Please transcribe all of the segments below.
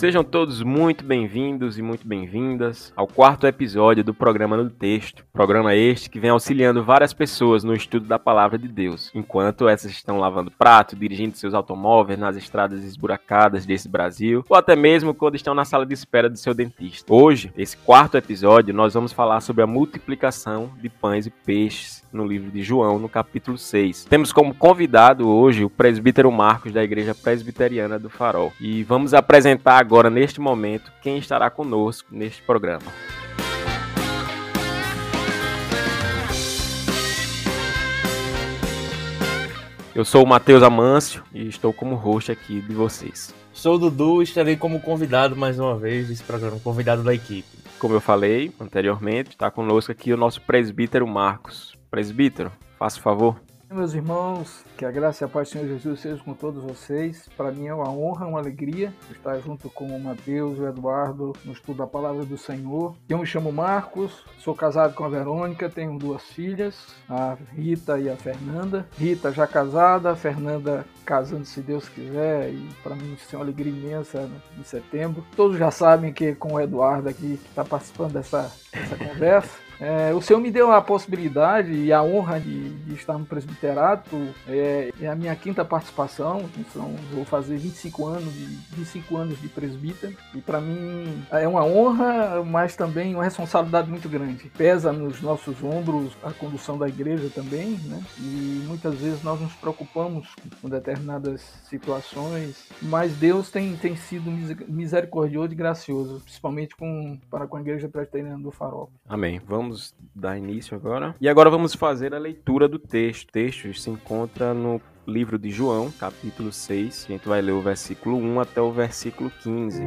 Sejam todos muito bem-vindos e muito bem-vindas ao quarto episódio do programa no Texto. Programa este que vem auxiliando várias pessoas no estudo da palavra de Deus, enquanto essas estão lavando prato, dirigindo seus automóveis nas estradas esburacadas desse Brasil, ou até mesmo quando estão na sala de espera do seu dentista. Hoje, esse quarto episódio, nós vamos falar sobre a multiplicação de pães e peixes no livro de João, no capítulo 6. Temos como convidado hoje o presbítero Marcos da Igreja Presbiteriana do Farol. E vamos apresentar agora, neste momento, quem estará conosco neste programa. Eu sou o Matheus Amâncio e estou como host aqui de vocês. Sou o Dudu e estarei como convidado mais uma vez desse programa, convidado da equipe. Como eu falei anteriormente, está conosco aqui o nosso presbítero Marcos. Presbítero, faça o favor. Meus irmãos, que a graça e a paz do Senhor Jesus sejam com todos vocês. Para mim é uma honra, uma alegria estar junto com o Mateus e o Eduardo no estudo da palavra do Senhor. Eu me chamo Marcos, sou casado com a Verônica, tenho duas filhas, a Rita e a Fernanda. Rita já casada, Fernanda casando se Deus quiser, e para mim isso é uma alegria imensa em setembro. Todos já sabem que com o Eduardo aqui que está participando dessa, dessa conversa. É, o Senhor me deu a possibilidade e a honra de, de estar no presbiterato. É, é, a minha quinta participação. Então, vou fazer 25 anos de, 25 anos de presbítero. E para mim é uma honra, mas também uma responsabilidade muito grande. Pesa nos nossos ombros a condução da igreja também, né? E muitas vezes nós nos preocupamos com determinadas situações, mas Deus tem, tem sido misericordioso e gracioso, principalmente com, para com a igreja presbiteriana do Farol. Amém. Vamos vamos dar início agora. E agora vamos fazer a leitura do texto. O texto se encontra no livro de João, capítulo 6. A gente vai ler o versículo 1 até o versículo 15.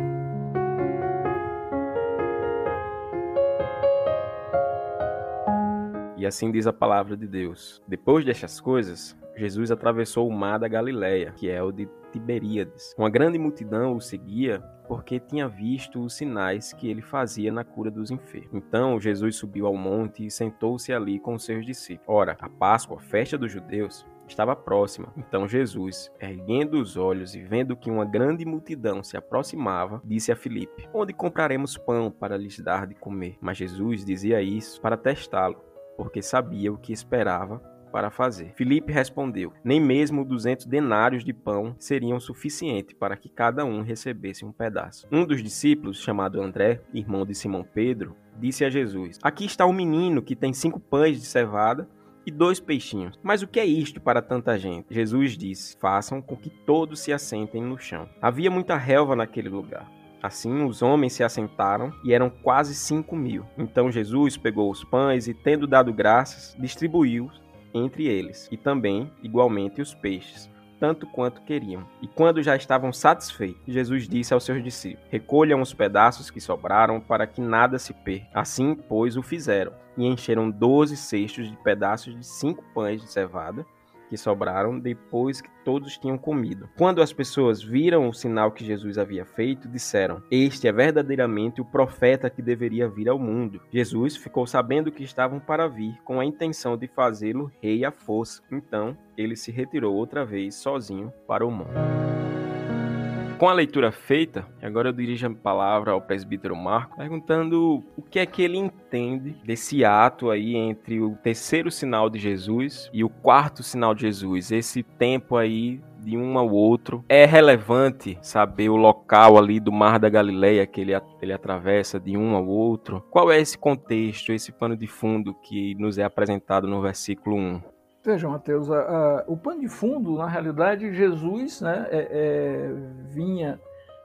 E assim diz a palavra de Deus. Depois destas coisas, Jesus atravessou o mar da Galileia, que é o de Tiberíades. Uma grande multidão o seguia porque tinha visto os sinais que ele fazia na cura dos enfermos. Então Jesus subiu ao monte e sentou-se ali com seus discípulos. Ora, a Páscoa, festa dos judeus, estava próxima. Então Jesus, erguendo os olhos e vendo que uma grande multidão se aproximava, disse a Filipe: Onde compraremos pão para lhes dar de comer? Mas Jesus dizia isso para testá-lo, porque sabia o que esperava para fazer. Filipe respondeu: Nem mesmo 200 denários de pão seriam suficientes para que cada um recebesse um pedaço. Um dos discípulos, chamado André, irmão de Simão Pedro, disse a Jesus: Aqui está um menino que tem cinco pães de cevada e dois peixinhos. Mas o que é isto para tanta gente? Jesus disse: Façam com que todos se assentem no chão. Havia muita relva naquele lugar. Assim, os homens se assentaram e eram quase cinco mil. Então Jesus pegou os pães e, tendo dado graças, distribuiu-os entre eles, e também, igualmente, os peixes, tanto quanto queriam. E quando já estavam satisfeitos, Jesus disse aos seus discípulos: Recolham os pedaços que sobraram para que nada se perca. Assim, pois, o fizeram, e encheram doze cestos de pedaços de cinco pães de cevada que sobraram depois que todos tinham comido. Quando as pessoas viram o sinal que Jesus havia feito, disseram: Este é verdadeiramente o profeta que deveria vir ao mundo. Jesus ficou sabendo que estavam para vir, com a intenção de fazê-lo rei à força. Então, ele se retirou outra vez sozinho para o monte. Com a leitura feita, agora eu dirijo a palavra ao presbítero Marco, perguntando o que é que ele entende desse ato aí entre o terceiro sinal de Jesus e o quarto sinal de Jesus, esse tempo aí de um ao outro. É relevante saber o local ali do Mar da Galileia que ele, ele atravessa de um ao outro? Qual é esse contexto, esse pano de fundo que nos é apresentado no versículo 1? Veja, Mateus, a, a, o pano de fundo, na realidade, Jesus né, é, é, vinha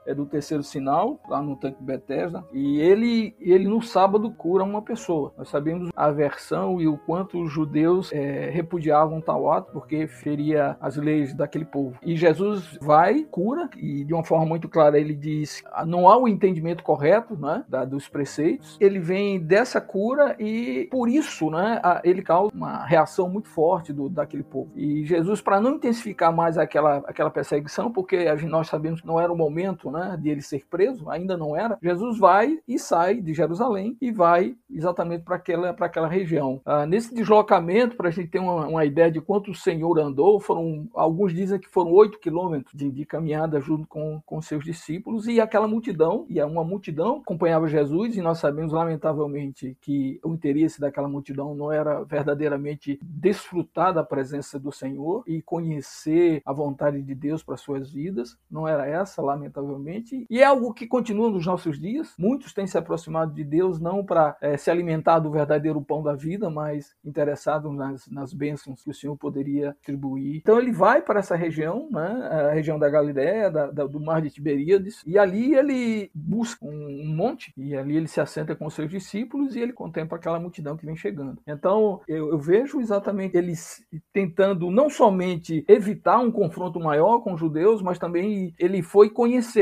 é do terceiro sinal, lá no tanque Bethesda, e ele, ele no sábado cura uma pessoa. Nós sabemos a versão e o quanto os judeus é, repudiavam tal ato, porque feria as leis daquele povo. E Jesus vai, cura, e de uma forma muito clara ele diz, não há o entendimento correto né, da, dos preceitos, ele vem dessa cura e por isso né, a, ele causa uma reação muito forte do, daquele povo. E Jesus, para não intensificar mais aquela, aquela perseguição, porque nós sabemos que não era o momento, né, né, de ele ser preso, ainda não era, Jesus vai e sai de Jerusalém e vai exatamente para aquela, aquela região. Ah, nesse deslocamento, para a gente ter uma, uma, ideia de quanto o Senhor andou, foram alguns dizem que foram oito quilômetros de, de, caminhada junto com, com seus discípulos e aquela multidão, e uma multidão acompanhava Jesus e nós sabemos lamentavelmente que o interesse daquela multidão não era verdadeiramente desfrutar da presença do Senhor e conhecer a vontade de Deus para suas vidas, não era essa, lamentavelmente, e é algo que continua nos nossos dias. Muitos têm se aproximado de Deus não para é, se alimentar do verdadeiro pão da vida, mas interessados nas, nas bênçãos que o Senhor poderia atribuir. Então ele vai para essa região, né, a região da Galiléia, do mar de Tiberíades, e ali ele busca um, um monte, e ali ele se assenta com seus discípulos e ele contempla aquela multidão que vem chegando. Então eu, eu vejo exatamente eles tentando não somente evitar um confronto maior com os judeus, mas também ele foi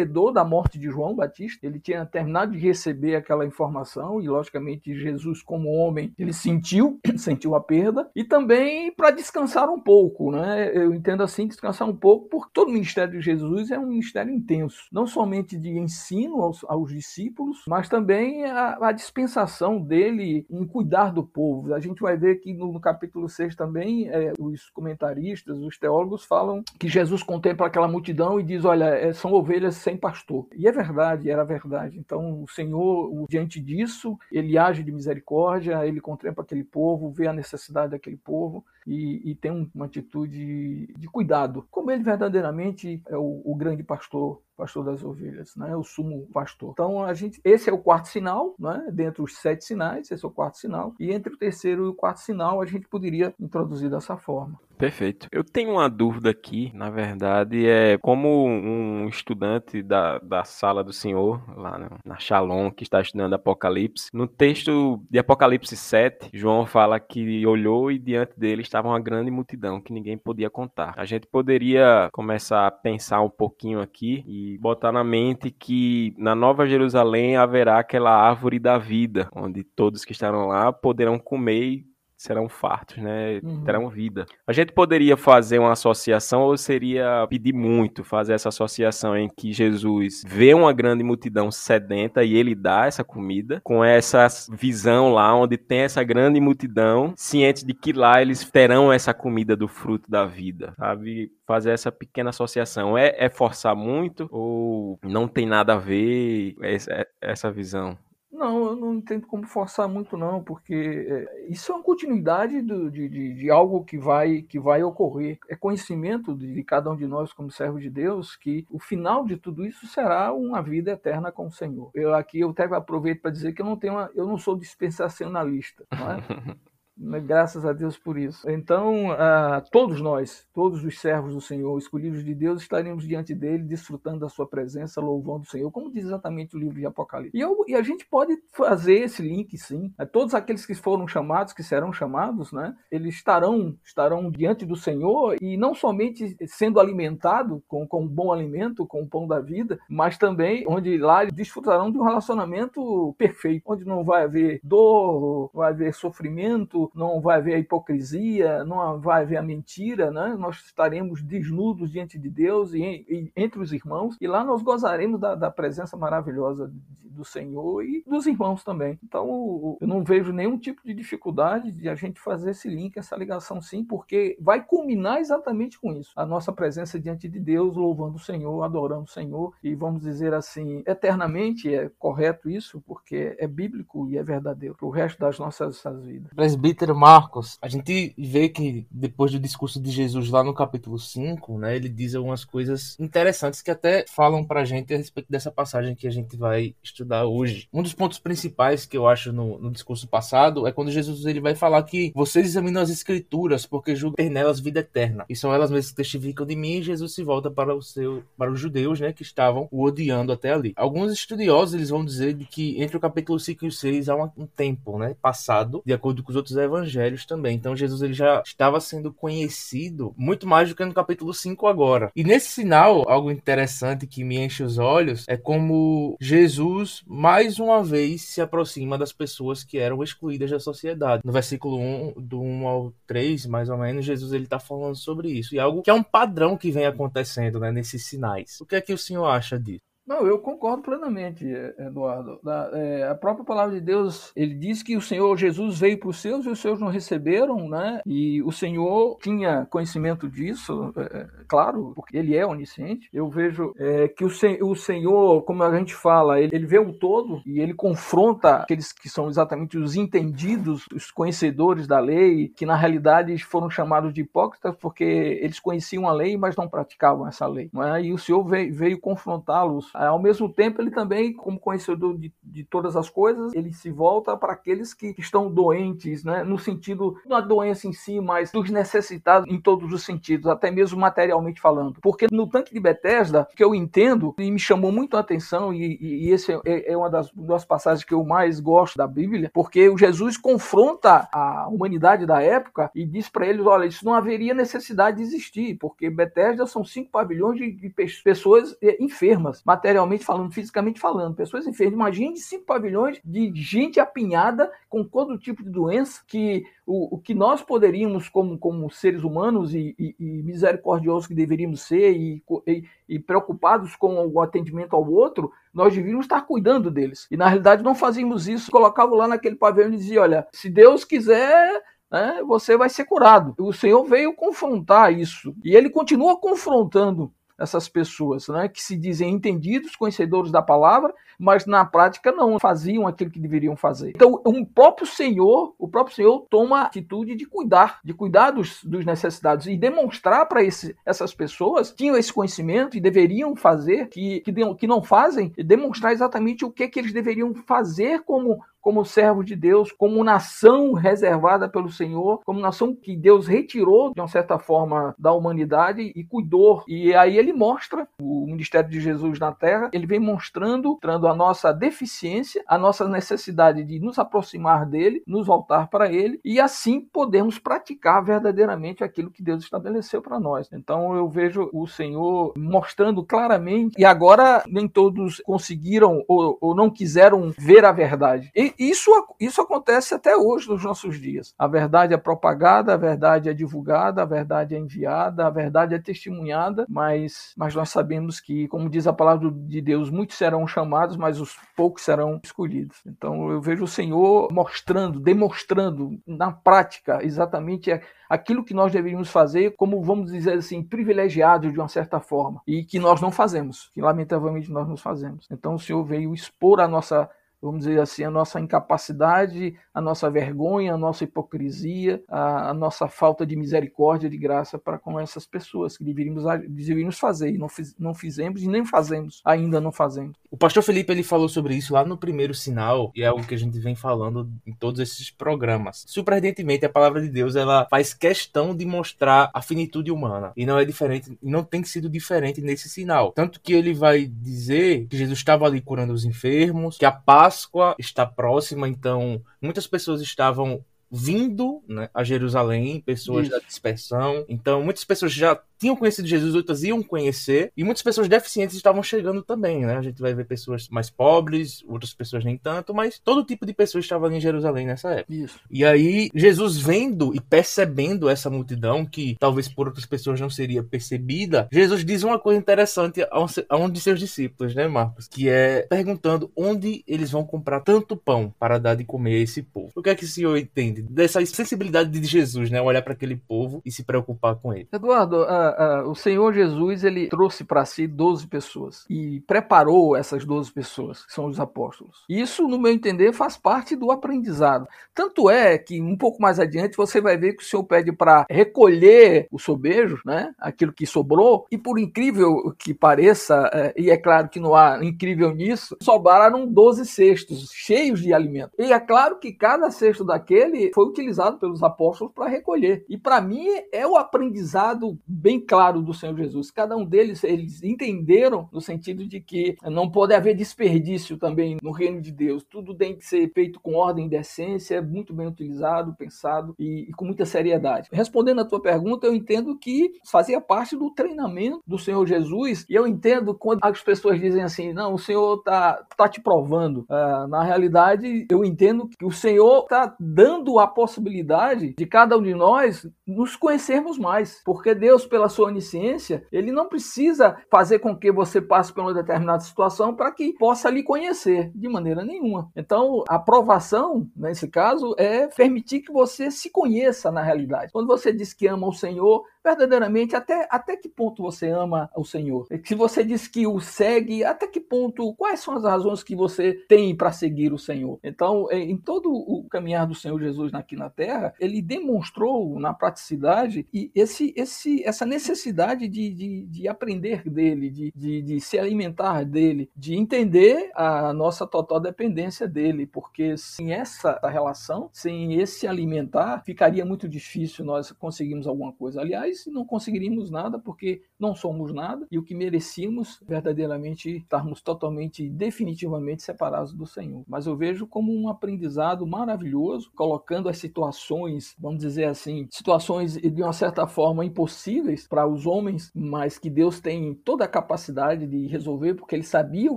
conhecedor da morte de João Batista. Ele tinha terminado de receber aquela informação e, logicamente, Jesus, como homem, ele sentiu, sentiu a perda e também para descansar um pouco, né? Eu entendo assim, descansar um pouco, porque todo o ministério de Jesus é um ministério intenso, não somente de ensino aos, aos discípulos, mas também a, a, dispensação dele em cuidar do povo. A gente vai ver que no, no capítulo 6 também é, os comentaristas, os teólogos falam que Jesus contempla aquela multidão e diz: Olha, é, são ovelhas sem pastor. E é verdade, era verdade. Então, o Senhor, diante disso, ele age de misericórdia, ele contempla aquele povo, vê a necessidade daquele povo e, e tem uma atitude de cuidado, como ele verdadeiramente é o, o grande pastor pastor das ovelhas, né? O sumo pastor. Então a gente, esse é o quarto sinal, né? Dentre os sete sinais, esse é o quarto sinal. E entre o terceiro e o quarto sinal, a gente poderia introduzir dessa forma. Perfeito. Eu tenho uma dúvida aqui, na verdade, é como um estudante da, da sala do Senhor, lá na, na Shalom, que está estudando Apocalipse, no texto de Apocalipse 7, João fala que olhou e diante dele estava uma grande multidão que ninguém podia contar. A gente poderia começar a pensar um pouquinho aqui e botar na mente que na Nova Jerusalém haverá aquela árvore da vida, onde todos que estarão lá poderão comer serão fartos, né? Uhum. Terão vida. A gente poderia fazer uma associação ou seria pedir muito fazer essa associação em que Jesus vê uma grande multidão sedenta e ele dá essa comida, com essa visão lá onde tem essa grande multidão, ciente de que lá eles terão essa comida do fruto da vida, sabe? Fazer essa pequena associação. É, é forçar muito ou não tem nada a ver essa, essa visão? Não, eu não entendo como forçar muito, não, porque é, isso é uma continuidade do, de, de, de, algo que vai, que vai ocorrer. É conhecimento de, de, cada um de nós, como servo de Deus, que o final de tudo isso será uma vida eterna com o Senhor. Eu aqui eu até aproveito para dizer que eu não tenho uma, eu não sou dispensacionalista. Não é? Né, graças a Deus por isso. Então, uh, todos nós, todos os servos do Senhor, escolhidos de Deus, estaremos diante dele, desfrutando da sua presença, louvando o Senhor, como diz exatamente o livro de Apocalipse. E, eu, e a gente pode fazer esse link, sim. É, todos aqueles que foram chamados, que serão chamados, né, eles estarão, estarão diante do Senhor e não somente sendo alimentados com, com um bom alimento, com o pão da vida, mas também onde lá eles desfrutarão de um relacionamento perfeito, onde não vai haver dor, vai haver sofrimento, não vai haver a hipocrisia, não vai haver a mentira, né? Nós estaremos desnudos diante de Deus e, e entre os irmãos, e lá nós gozaremos da, da presença maravilhosa do Senhor e dos irmãos também. Então, eu não vejo nenhum tipo de dificuldade de a gente fazer esse link, essa ligação sim, porque vai culminar exatamente com isso. A nossa presença diante de Deus, louvando o Senhor, adorando o Senhor, e vamos dizer assim, eternamente é correto isso, porque é bíblico e é verdadeiro para o resto das nossas vidas. Presbítero Marcos, a gente vê que depois do discurso de Jesus lá no capítulo 5, né, ele diz algumas coisas interessantes que até falam para a gente a respeito dessa passagem que a gente vai estudar estudar hoje. Um dos pontos principais que eu acho no, no discurso passado é quando Jesus ele vai falar que vocês examinam as escrituras porque julgam ter nelas vida eterna. E são elas mesmas que testificam de mim e Jesus se volta para, o seu, para os judeus, né, que estavam o odiando até ali. Alguns estudiosos eles vão dizer de que entre o capítulo 5 e o 6 há um, um tempo, né, passado, de acordo com os outros evangelhos também. Então Jesus ele já estava sendo conhecido muito mais do que no capítulo 5 agora. E nesse sinal, algo interessante que me enche os olhos é como Jesus mais uma vez se aproxima das pessoas que eram excluídas da sociedade. No versículo 1, do 1 ao 3, mais ou menos, Jesus ele está falando sobre isso. E é algo que é um padrão que vem acontecendo né, nesses sinais. O que é que o senhor acha disso? Não, eu concordo plenamente, Eduardo. É, a própria palavra de Deus, ele diz que o Senhor Jesus veio para os seus e os seus não receberam, né? E o Senhor tinha conhecimento disso, é, é claro, porque ele é onisciente. Eu vejo é, que o, o, Senhor, como a gente fala, ele, ele vê o todo e ele confronta aqueles que são exatamente os entendidos, os conhecedores da lei, que na realidade foram chamados de hipócritas porque eles conheciam a lei, mas não praticavam essa lei. É? E o Senhor veio, veio confrontá-los ao mesmo tempo, ele também, como conhecedor de, de todas as coisas, ele se volta para aqueles que estão doentes, né? no sentido, não a doença em si, mas dos necessitados em todos os sentidos, até mesmo materialmente falando. Porque no tanque de Bethesda, que eu entendo, e me chamou muito a atenção, e, e, e esse é, é, uma das, das passagens que eu mais gosto da Bíblia, porque o Jesus confronta a humanidade da época e diz para eles: olha, isso não haveria necessidade de existir, porque Bethesda são cinco pavilhões de, de pessoas eh, enfermas, materialmente falando, fisicamente falando, pessoas enfermas. Imagine cinco pavilhões de gente apinhada com todo tipo de doença que o, o que nós poderíamos, como, como seres humanos e, e, e misericordiosos que deveríamos ser e, e, e preocupados com o atendimento ao outro, nós devíamos estar cuidando deles. E na realidade não fazíamos isso, colocavam lá naquele pavilhão e diziam: olha, se Deus quiser, né, você vai ser curado. O Senhor veio confrontar isso. E ele continua confrontando essas pessoas, né, que se dizem entendidos, conhecedores da palavra, mas na prática não faziam aquilo que deveriam fazer. Então, o próprio Senhor, o próprio Senhor toma a atitude de cuidar, de cuidar dos, dos necessitados e demonstrar para essas pessoas que tinham esse conhecimento e deveriam fazer, que, que, que não fazem, e demonstrar exatamente o que, que eles deveriam fazer como como servo de Deus, como nação reservada pelo Senhor, como nação que Deus retirou de uma certa forma da humanidade e cuidou. E aí ele mostra o ministério de Jesus na terra, ele vem mostrando, mostrando a nossa deficiência, a nossa necessidade de nos aproximar dele, nos voltar para ele e assim podermos praticar verdadeiramente aquilo que Deus estabeleceu para nós. Então eu vejo o Senhor mostrando claramente e agora nem todos conseguiram ou, ou não quiseram ver a verdade. E isso, isso acontece até hoje nos nossos dias. A verdade é propagada, a verdade é divulgada, a verdade é enviada, a verdade é testemunhada, mas, mas nós sabemos que, como diz a palavra de Deus, muitos serão chamados, mas os poucos serão escolhidos. Então eu vejo o Senhor mostrando, demonstrando na prática exatamente aquilo que nós deveríamos fazer, como vamos dizer assim, privilegiados de uma certa forma, e que nós não fazemos, que lamentavelmente nós não fazemos. Então o Senhor veio expor a nossa vamos dizer assim, a nossa incapacidade, a nossa vergonha, a nossa hipocrisia, a, a nossa falta de misericórdia, de graça para com essas pessoas que deveríamos, deveríamos fazer e não, fiz, não fizemos e nem fazemos, ainda não fazemos. O pastor Felipe ele falou sobre isso lá no primeiro sinal e é algo que a gente vem falando em todos esses programas. Surpreendentemente, a palavra de Deus ela faz questão de mostrar a finitude humana e não é diferente, não tem sido diferente nesse sinal. Tanto que ele vai dizer que Jesus estava ali curando os enfermos, que a paz Páscoa está próxima, então muitas pessoas estavam vindo né, a Jerusalém, pessoas Isso. da dispersão. Então, muitas pessoas já tinham conhecido Jesus, outras iam conhecer, e muitas pessoas deficientes estavam chegando também, né? A gente vai ver pessoas mais pobres, outras pessoas nem tanto, mas todo tipo de pessoa estava ali em Jerusalém nessa época. Isso. E aí, Jesus vendo e percebendo essa multidão, que talvez por outras pessoas não seria percebida, Jesus diz uma coisa interessante a um de seus discípulos, né, Marcos? Que é perguntando onde eles vão comprar tanto pão para dar de comer a esse povo. O que é que o senhor entende dessa sensibilidade de Jesus, né? Olhar para aquele povo e se preocupar com ele. Eduardo, uh uh, o Senhor Jesus ele trouxe para si 12 pessoas e preparou essas 12 pessoas, que são os apóstolos. Isso, no meu entender, faz parte do aprendizado. Tanto é que um pouco mais adiante você vai ver que o Senhor pede para recolher o sobejo, né, aquilo que sobrou, e por incrível que pareça, é, e é claro que não há incrível nisso, sobraram 12 cestos cheios de alimento. E é claro que cada cesto daquele foi utilizado pelos apóstolos para recolher. E para mim é o aprendizado bem claro do Senhor Jesus. Cada um deles, eles entenderam no sentido de que não pode haver desperdício também no reino de Deus. Tudo tem que ser feito com ordem e decência, muito bem utilizado, pensado e, e com muita seriedade. Respondendo a tua pergunta, eu entendo que fazia parte do treinamento do Senhor Jesus e eu entendo quando as pessoas dizem assim, não, o Senhor tá, tá te provando. Uh, na realidade, eu entendo que o Senhor tá dando a possibilidade de cada um de nós nos conhecermos mais, porque Deus, pela sua onisciência, ele não precisa fazer com que você passe por uma determinada situação para que possa lhe conhecer, de maneira nenhuma. Então, a aprovação, nesse caso, é permitir que você se conheça na realidade. Quando você diz que ama o Senhor, verdadeiramente até, até que ponto você ama o Senhor? Se você diz que o segue, até que ponto, quais são as razões que você tem para seguir o Senhor? Então, é, em todo o caminhar do Senhor Jesus aqui na terra, ele demonstrou na praticidade e esse, esse, essa necessidade de, de, de aprender dele, de, de, de se alimentar dele, de entender a nossa total dependência dele, porque sem essa relação, sem esse alimentar, ficaria muito difícil nós conseguirmos alguma coisa. Aliás, mas não conseguiríamos nada porque não somos nada e o que merecíamos verdadeiramente estarmos totalmente, definitivamente separados do Senhor. Mas eu vejo como um aprendizado maravilhoso, colocando as situações, vamos dizer assim, situações de uma certa forma impossíveis para os homens, mas que Deus tem toda a capacidade de resolver porque ele sabia o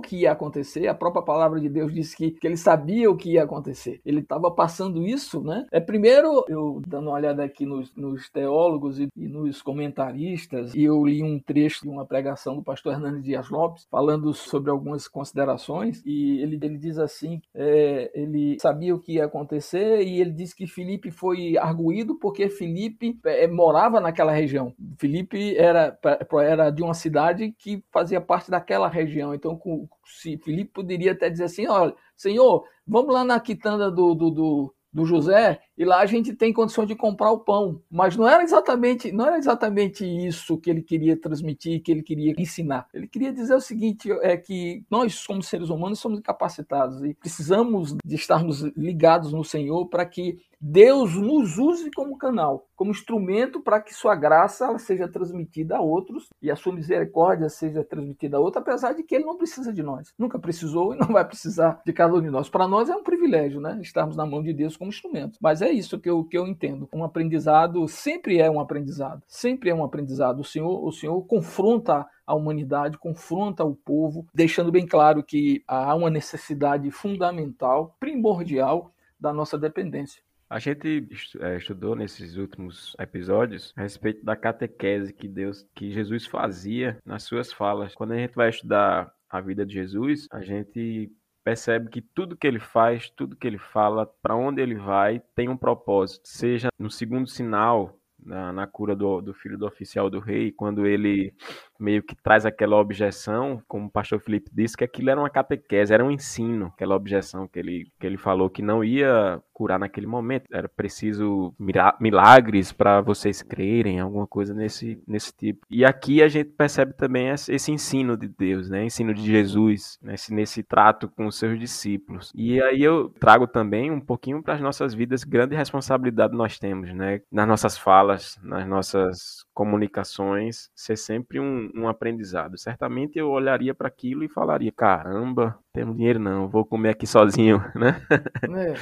que ia acontecer. A própria palavra de Deus disse que, que ele sabia o que ia acontecer. Ele estava passando isso, né? É primeiro eu dando uma olhada aqui nos, nos teólogos e, e nos os comentaristas e eu li um trecho de uma pregação do pastor Hernandes Dias Lopes falando sobre algumas considerações e ele, ele diz assim, é, ele sabia o que ia acontecer e ele diz que Filipe foi arguído porque Filipe é, morava naquela região. Filipe era, era de uma cidade que fazia parte daquela região, então se Filipe poderia até dizer assim, olha, Senhor, vamos lá na quitanda do, do, do do José e lá a gente tem condições de comprar o pão. Mas não era exatamente, não era exatamente isso que ele queria transmitir, que ele queria ensinar. Ele queria dizer o seguinte, é que nós como seres humanos somos incapacitados e precisamos de estarmos ligados no Senhor para que Deus nos use como canal, como instrumento para que sua graça seja transmitida a outros e a sua misericórdia seja transmitida a outros, apesar de que ele não precisa de nós. Nunca precisou e não vai precisar de cada um de nós. Para nós é um privilégio, né? Estarmos na mão de Deus como instrumento. Mas é isso que eu, que eu entendo. Um aprendizado sempre é um aprendizado. Sempre é um aprendizado. O Senhor, o Senhor confronta a humanidade, confronta o povo, deixando bem claro que há uma necessidade fundamental, primordial da nossa dependência. A gente é, estudou nesses últimos episódios a respeito da catequese que Deus, que Jesus fazia nas suas falas. Quando a gente vai estudar a vida de Jesus, a gente percebe que tudo que ele faz, tudo que ele fala, para onde ele vai, tem um propósito. Seja no segundo sinal, na, na cura do, do, filho do oficial do rei, quando ele meio que traz aquela objeção, como o pastor Felipe disse, que aquilo era uma catequese, era um ensino, aquela objeção que ele, que ele falou que não ia curar naquele momento, era preciso milagres para vocês crerem, alguma coisa nesse, nesse tipo. E aqui a gente percebe também esse ensino de Deus, né? ensino de Jesus, nesse, nesse trato com os seus discípulos. E aí eu trago também um pouquinho para as nossas vidas, grande responsabilidade nós temos, né? nas nossas falas, nas nossas comunicações, ser sempre um, um aprendizado. Certamente eu olharia para aquilo e falaria: caramba, temos dinheiro não, vou comer aqui sozinho, né? É.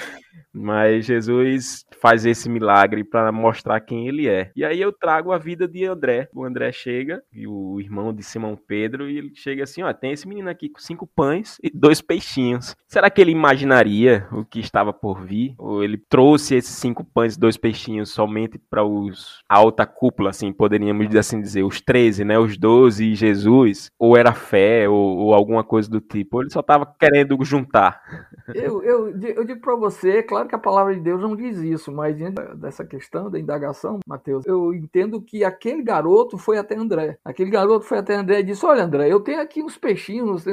Mas Jesus faz esse milagre para mostrar quem ele é. E aí eu trago a vida de André. O André chega, e o irmão de Simão Pedro, e ele chega assim: ó, tem esse menino aqui com cinco pães e dois peixinhos. Será que ele imaginaria o que estava por vir? Ou ele trouxe esses cinco pães e dois peixinhos somente para os a alta cúpula, assim, poderíamos assim dizer, os 13, né? Os 12 e Jesus? Ou era fé, ou, ou alguma coisa do tipo? Ou ele só estava querendo juntar? Eu, eu, eu digo para você, claro que a palavra de Deus não diz isso, mas diante dessa questão da indagação, Mateus, eu entendo que aquele garoto foi até André. Aquele garoto foi até André e disse: Olha, André, eu tenho aqui uns peixinhos,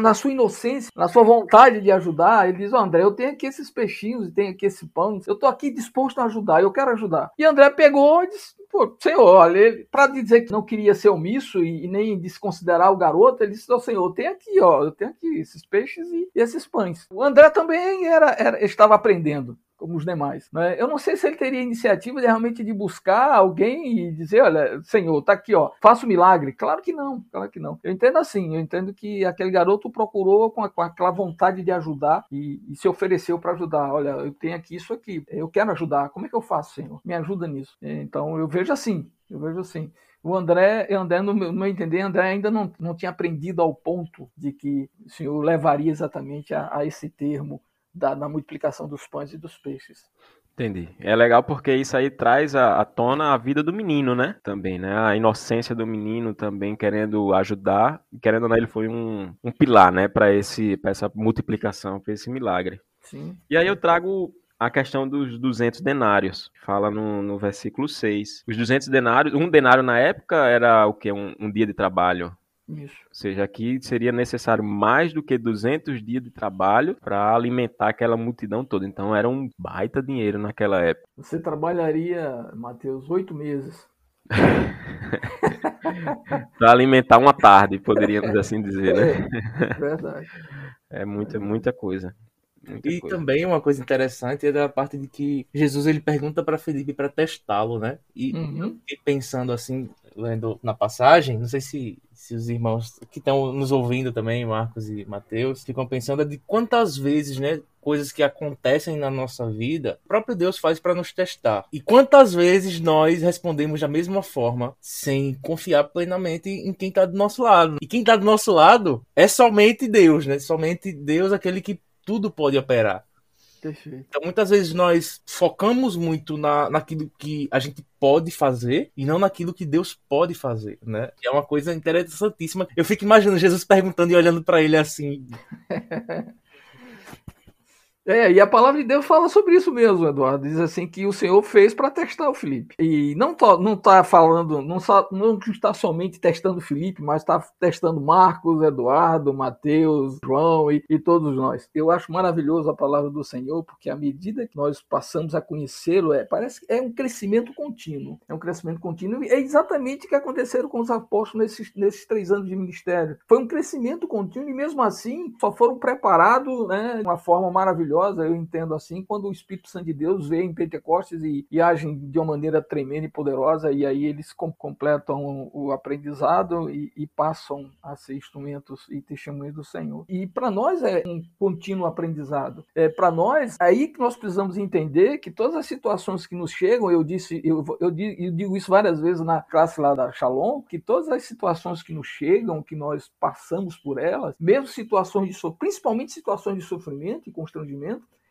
na sua inocência, na sua vontade de ajudar. Ele diz: oh, André, eu tenho aqui esses peixinhos e tenho aqui esse pão, eu tô aqui disposto a ajudar, eu quero ajudar. E André pegou e disse: Pô, Senhor, para dizer que não queria ser omisso e, e, nem desconsiderar o garoto, ele disse: Ó, Senhor, tem aqui, ó, eu tenho aqui esses peixes e, e esses pães. O André também era, era estava aprendendo como os demais. Né? Eu não sei se ele teria iniciativa de realmente de buscar alguém e dizer, olha, Senhor, tá aqui, ó, faça o milagre. Claro que não, claro que não. Eu entendo assim, eu entendo que aquele garoto procurou com, a, com aquela vontade de ajudar e, e se ofereceu para ajudar. Olha, eu tenho aqui isso aqui, eu quero ajudar. Como é que eu faço, Senhor? Me ajuda nisso. Então eu vejo assim, eu vejo assim. O André, André no, meu, no meu entender, André ainda não, não tinha aprendido ao ponto de que o Senhor levaria exatamente a, a esse termo da, da multiplicação dos pães e dos peixes. Entendi. É legal porque isso aí traz à tona a vida do menino, né? Também, né? A inocência do menino também querendo ajudar. Querendo ou não, ele foi um, um pilar, né? Para essa multiplicação, para esse milagre. Sim. E aí eu trago a questão dos 200 denários. Fala no, no versículo 6. Os 200 denários, um denário na época era o quê? Um, um dia de trabalho. Isso. Ou seja, aqui seria necessário mais do que 200 dias de trabalho para alimentar aquela multidão toda. Então era um baita dinheiro naquela época. Você trabalharia, Mateus, oito meses. para alimentar uma tarde, poderíamos assim dizer, né? É, verdade. É muita, muita coisa. Muita e coisa. também uma coisa interessante é da parte de que Jesus ele pergunta para Felipe para testá-lo, né? E Uhum. fiquei pensando assim, lendo na passagem, não sei se, se os irmãos que estão nos ouvindo também, Marcos e Mateus, ficam pensando de quantas vezes, né, coisas que acontecem na nossa vida, o próprio Deus faz para nos testar. E quantas vezes nós respondemos da mesma forma, sem confiar plenamente em quem está do nosso lado. E quem está do nosso lado é somente Deus, né? Somente Deus, aquele que tudo pode operar. Perfeito. Então, muitas vezes nós focamos muito na, naquilo que a gente pode fazer e não naquilo que Deus pode fazer, né? Que é uma coisa interessantíssima. Eu fico imaginando Jesus perguntando e olhando para ele assim. É, e a palavra de Deus fala sobre isso mesmo, Eduardo. Diz assim que o Senhor fez para testar o Felipe. E não está não tá falando, não, só, não está somente testando o Felipe, mas está testando Marcos, Eduardo, Mateus, João e, e todos nós. Eu acho maravilhoso a palavra do Senhor, porque à medida que nós passamos a conhecê-lo, é, parece é um crescimento contínuo. É um crescimento contínuo. E é exatamente o que aconteceram com os apóstolos nesses, nesses três anos de ministério. Foi um crescimento contínuo e mesmo assim só foram preparados né, de uma forma maravilhosa eu entendo assim, quando o Espírito Santo de Deus vem em Pentecostes e, e agem de uma maneira tremenda e poderosa, e aí eles com, completam o aprendizado e, e, passam a ser instrumentos e testemunhos do Senhor. E para nós é um contínuo aprendizado. É para nós, é aí que nós precisamos entender que todas as situações que nos chegam, eu disse, eu, eu, eu digo isso várias vezes na classe lá da Shalom, que todas as situações que nos chegam, que nós passamos por elas, mesmo situações de principalmente situações de sofrimento e constrangimento,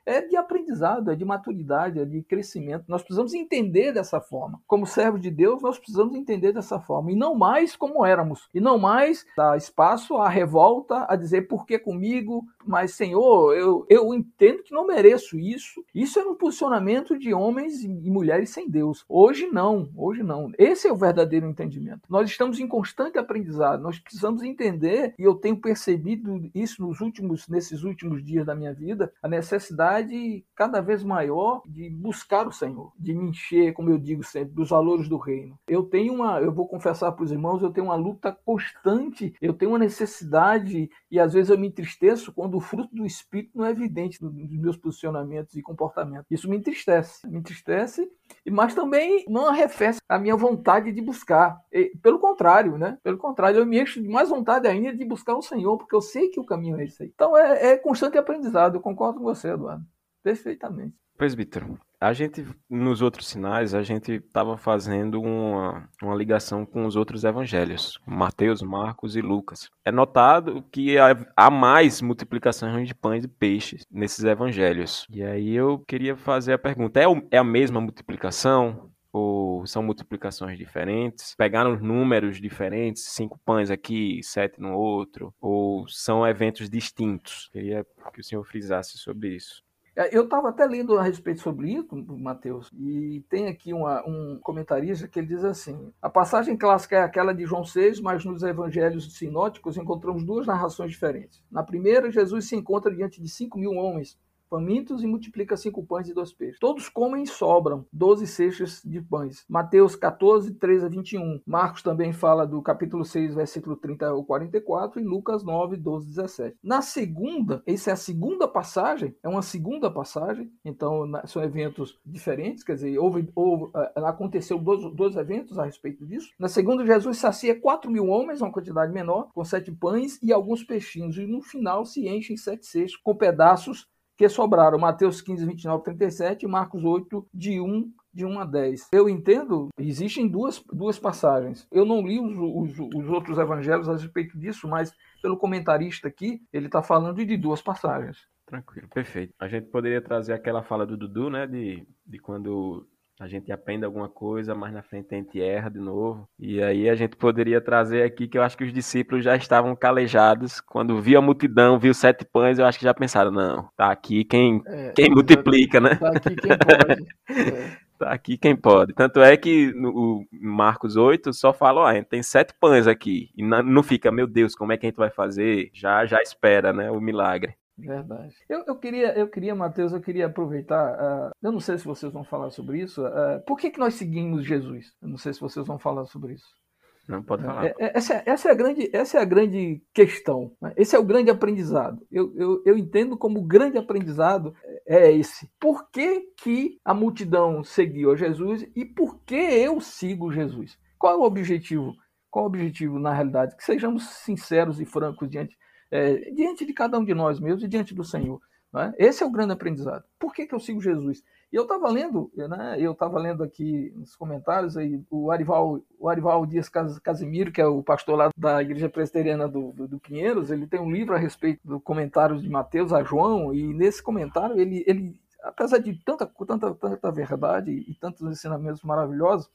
é de aprendizado, é de maturidade, é de crescimento. Nós precisamos entender dessa forma. Como servos de Deus, nós precisamos entender dessa forma. E não mais como éramos. E não mais dar espaço à revolta, a dizer por que comigo, mas Senhor, eu, eu entendo que não mereço isso. Isso é um posicionamento de homens e mulheres sem Deus. Hoje não, hoje não. Esse é o verdadeiro entendimento. Nós estamos em constante aprendizado. Nós precisamos entender, e eu tenho percebido isso nos últimos, nesses últimos dias da minha vida, a necessidade cada vez maior de buscar o Senhor, de me encher, como eu digo sempre, dos valores do reino. Eu tenho uma, eu vou confessar para os irmãos, eu tenho uma luta constante, eu tenho uma necessidade e às vezes eu me entristeço quando o fruto do Espírito não é evidente nos meus posicionamentos e comportamentos. Isso me entristece, me entristece, mas também não arrefece a minha vontade de buscar. Pelo contrário, né? Pelo contrário, eu me encho de mais vontade ainda de buscar o Senhor, porque eu sei que o caminho é esse aí. Então é, é constante aprendizado, eu concordo com você, Eduardo. Perfeitamente. Presbítero, a gente, nos outros sinais, a gente estava fazendo uma, uma ligação com os outros evangelhos, Mateus, Marcos e Lucas. É notado que há mais multiplicações de pães e peixes nesses evangelhos. E aí eu queria fazer a pergunta: é, é a mesma multiplicação? Ou são multiplicações diferentes? Pegaram números diferentes, cinco pães aqui, sete no outro? Ou são eventos distintos? Queria que o senhor frisasse sobre isso. Eu estava até lendo a respeito sobre isso, Mateus, e tem aqui uma, um comentarista que ele diz assim: a passagem clássica é aquela de João 6, mas nos evangelhos sinóticos encontramos duas narrações diferentes. Na primeira, Jesus se encontra diante de 5 mil homens famintos e multiplica cinco pães e dois peixes. Todos comem e sobram doze cestas de pães. Mateus 14, 13 a 21. Marcos também fala do capítulo 6, versículo 30 ao 44 e Lucas 9, 12, 17. Na segunda, essa é a segunda passagem, é uma segunda passagem, então são eventos diferentes, quer dizer, houve, houve, aconteceu dois, dois eventos a respeito disso. Na segunda, Jesus sacia 4 mil homens, uma quantidade menor, com sete pães e alguns peixinhos, e no final se enchem sete cestos com pedaços que sobraram Mateus 15, 29, 37 e Marcos 8, de 1 de 1 a 10. Eu entendo, existem duas, duas passagens. Eu não li os, os, os outros evangelhos a respeito disso, mas pelo comentarista aqui, ele está falando de duas passagens. Tranquilo, perfeito. A gente poderia trazer aquela fala do Dudu, né? De, de quando a gente aprende alguma coisa, mais na frente a gente erra de novo. E aí a gente poderia trazer aqui que eu acho que os discípulos já estavam calejados. Quando viu a multidão, viu sete pães, eu acho que já pensaram, não, tá aqui quem, é, quem multiplica, né? Tá aqui quem pode. É. Tá aqui quem pode. Tanto é que no Marcos 8 só fala, ó, a gente tem sete pães aqui. E não fica, meu Deus, como é que a gente vai fazer? Já já espera, né, o milagre. Verdade. Eu, eu queria, eu queria, Mateus, eu queria aproveitar. Uh, eu não sei se vocês vão falar sobre isso. Uh, por que, que nós seguimos Jesus? Eu não sei se vocês vão falar sobre isso. Não pode falar. É, é, essa, essa, é a grande, essa é a grande questão. Né? Esse é o grande aprendizado. Eu, eu, eu entendo como o grande aprendizado é esse. Por que, que a multidão seguiu a Jesus e por que eu sigo Jesus? Qual é o objetivo? Qual é o objetivo, na realidade? Que sejamos sinceros e francos diante é, diante de cada um de nós mesmos e diante do Senhor. Né? Esse é o grande aprendizado. Por que, que eu sigo Jesus? E eu estava lendo, né, eu estava lendo aqui nos comentários aí, o Arival, o Arival Dias Casimiro, que é o pastor lá da Igreja Presbiteriana do, do, do, Pinheiros, ele tem um livro a respeito do comentário de Mateus a João, e nesse comentário ele, ele apesar de tanta, tanta, tanta verdade e tantos ensinamentos maravilhosos,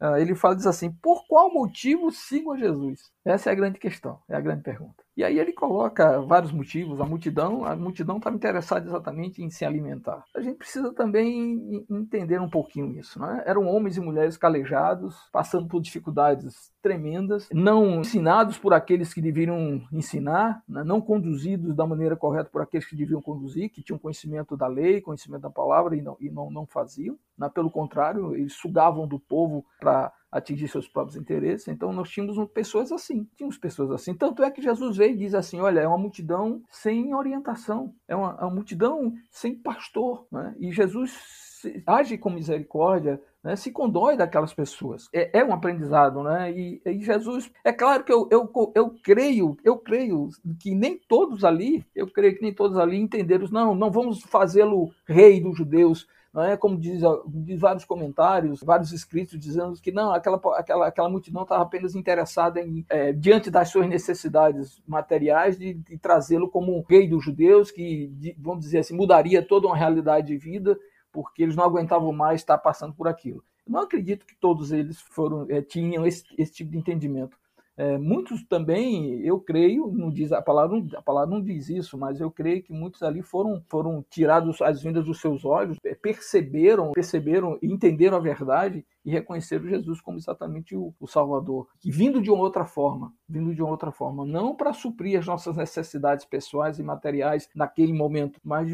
ah, ele fala diz assim: por qual motivo sigo a Jesus? Essa é a grande questão, é a grande pergunta. E aí ele coloca vários motivos. A multidão, a multidão estava interessada exatamente em se alimentar. A gente precisa também entender um pouquinho isso. Né? Eram homens e mulheres calejados, passando por dificuldades tremendas, não ensinados por aqueles que deveriam ensinar, né? não conduzidos da maneira correta por aqueles que deviam conduzir, que tinham conhecimento da lei, conhecimento da palavra e não, e não, não faziam. Né? Pelo contrário, eles sugavam do povo para atingir seus próprios interesses. Então nós tínhamos pessoas assim, tínhamos pessoas assim. Tanto é que Jesus veio e diz assim: olha, é uma multidão sem orientação, é uma, é uma multidão sem pastor. Né? E Jesus age com misericórdia, né, se condói daquelas pessoas. É, é um aprendizado, né? E, e, Jesus, é claro que eu, eu, eu creio, eu creio que nem todos ali, eu creio que nem todos ali entenderam, não, não vamos fazê-lo rei dos judeus, é como diz, diz, vários comentários, vários escritos dizendo que não, aquela, aquela, aquela multidão estava apenas interessada em, é, diante das suas necessidades materiais, de, de trazê-lo como um rei dos judeus, que, de, vamos dizer assim, mudaria toda uma realidade de vida, porque eles não aguentavam mais estar passando por aquilo. Não acredito que todos eles foram, é, tinham esse, esse tipo de entendimento. É, muitos também, eu creio, não diz a palavra, a palavra não diz isso, mas eu creio que muitos ali foram, foram tirados as vindas dos seus olhos, é, perceberam, perceberam e entenderam a verdade e reconheceram Jesus como exatamente o, o Salvador, que vindo de uma outra forma, vindo de uma outra forma, não para suprir as nossas necessidades pessoais e materiais naquele momento, mas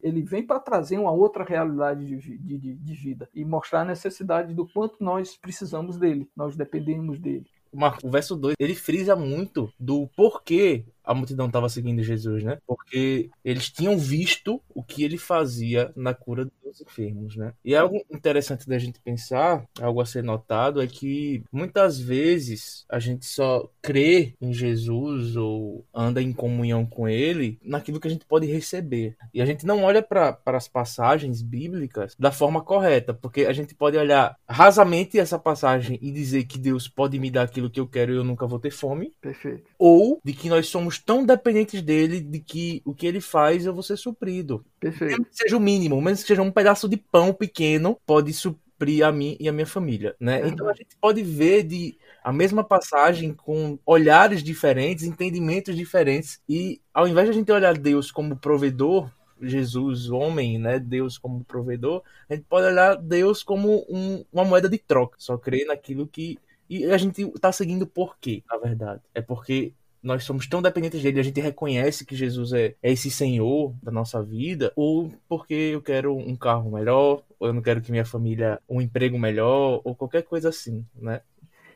ele vem para trazer uma outra realidade de, de, de vida e mostrar a necessidade do quanto nós precisamos dele, nós dependemos dele o verso 2, ele frisa muito do porquê a multidão estava seguindo Jesus, né? Porque eles tinham visto o que ele fazia na cura dos enfermos, né? E algo interessante da gente pensar, algo a ser notado, é que muitas vezes a gente só crê em Jesus ou anda em comunhão com ele naquilo que a gente pode receber. E a gente não olha para as passagens bíblicas da forma correta, porque a gente pode olhar rasamente essa passagem e dizer que Deus pode me dar aquilo que eu quero e eu nunca vou ter fome. Perfeito. Ou de que nós somos somos tão dependentes dele de que o que ele faz eu vou ser suprido. Perfeito. Mesmo que seja o mínimo, mesmo que seja um pedaço de pão pequeno, pode suprir a mim e a minha família, né? É. Então a gente pode ver de a mesma passagem com olhares diferentes, entendimentos diferentes e ao invés de a gente olhar Deus como provedor, Jesus, homem, né? Deus como provedor, a gente pode olhar Deus como um, uma moeda de troca. Só crer naquilo que. E a gente tá seguindo por quê, na verdade? É porque nós somos tão dependentes dele, a gente reconhece que Jesus é, é esse Senhor da nossa vida, ou porque eu quero um carro melhor, ou eu não quero que minha família um emprego melhor, ou qualquer coisa assim, né?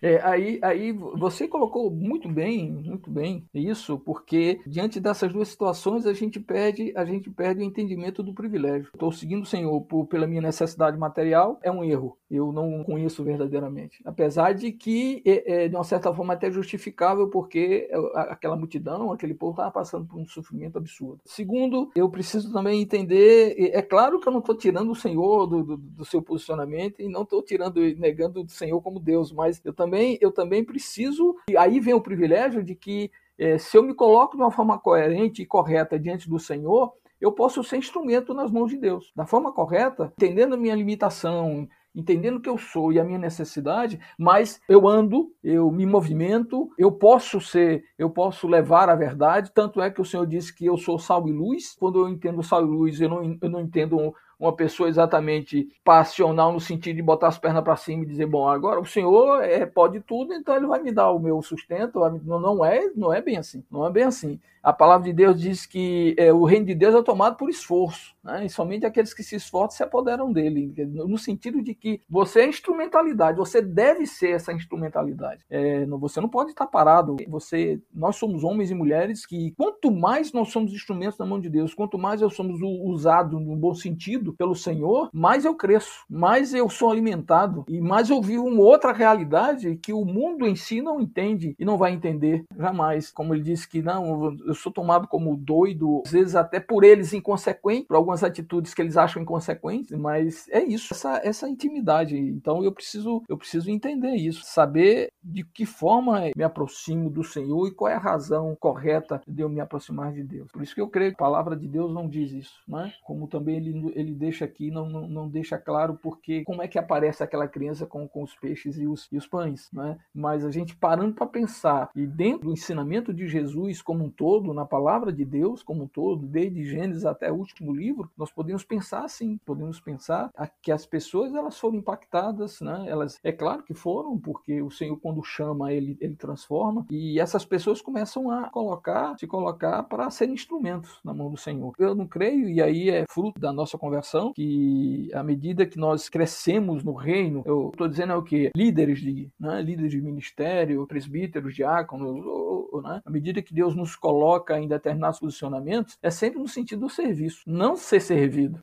É, aí, aí você colocou muito bem, muito bem isso, porque diante dessas duas situações a gente perde, a gente perde o entendimento do privilégio. Estou seguindo o Senhor por, pela minha necessidade material, é um erro. Eu não conheço verdadeiramente. Apesar de que, é, é, de uma certa forma, até justificável, porque aquela multidão, aquele povo estava passando por um sofrimento absurdo. Segundo, eu preciso também entender, é claro que eu não estou tirando o Senhor do, do, do seu posicionamento e não estou tirando, negando o Senhor como Deus, mas eu também também, eu também preciso. E aí vem o privilégio de que, é, se eu me coloco de uma forma coerente e correta diante do Senhor, eu posso ser instrumento nas mãos de Deus. Da forma correta, entendendo a minha limitação, entendendo que eu sou e a minha necessidade, mas eu ando, eu me movimento, eu posso ser, eu posso levar a verdade. Tanto é que o Senhor disse que eu sou sal e luz. Quando eu entendo sal e luz, eu não, eu não entendo uma pessoa exatamente passional no sentido de botar as pernas para cima e dizer, bom, agora o Senhor é, pode tudo, então ele vai me dar o meu sustento. Não, não é, não é bem assim. Não é bem assim. A palavra de Deus diz que é, o reino de Deus é tomado por esforço, né? e somente aqueles que se esforçam se apoderam dele, no sentido de que você é instrumentalidade, você deve ser essa instrumentalidade. É, você não pode estar parado. Você, nós somos homens e mulheres que, quanto mais nós somos instrumentos na mão de Deus, quanto mais eu somos usados no bom sentido pelo Senhor, mais eu cresço, mais eu sou alimentado e mais eu vivo uma outra realidade que o mundo em si não entende e não vai entender jamais. Como ele disse que não, eu sou tomado como doido, às vezes até por eles inconsequente, por algumas atitudes que eles acham inconsequentes, mas é isso, essa, essa intimidade. Então eu preciso, eu preciso entender isso, saber de que forma me aproximo do Senhor e qual é a razão correta de eu me aproximar de Deus. Por isso que eu creio que a palavra de Deus não diz isso, né? Como também ele, ele deixa aqui, não, não, não deixa claro porque como é que aparece aquela criança com, com os peixes e os, e os pães, né? Mas a gente parando para pensar e dentro do ensinamento de Jesus como um todo, todo, na palavra de Deus como um todo, desde Gênesis até o último livro, nós podemos pensar assim, podemos pensar que as pessoas elas foram impactadas, né? Elas, é claro que foram, porque o Senhor quando chama ele, ele transforma e essas pessoas começam a colocar, se colocar para serem instrumentos na mão do Senhor. Eu não creio e aí é fruto da nossa conversão que à medida que nós crescemos no reino, eu estou dizendo é o que líderes de, né? líderes de ministério, presbíteros, diáconos, ou, ou, né? à medida que Deus nos coloca coloca em determinados posicionamentos é sempre no sentido do serviço, não ser servido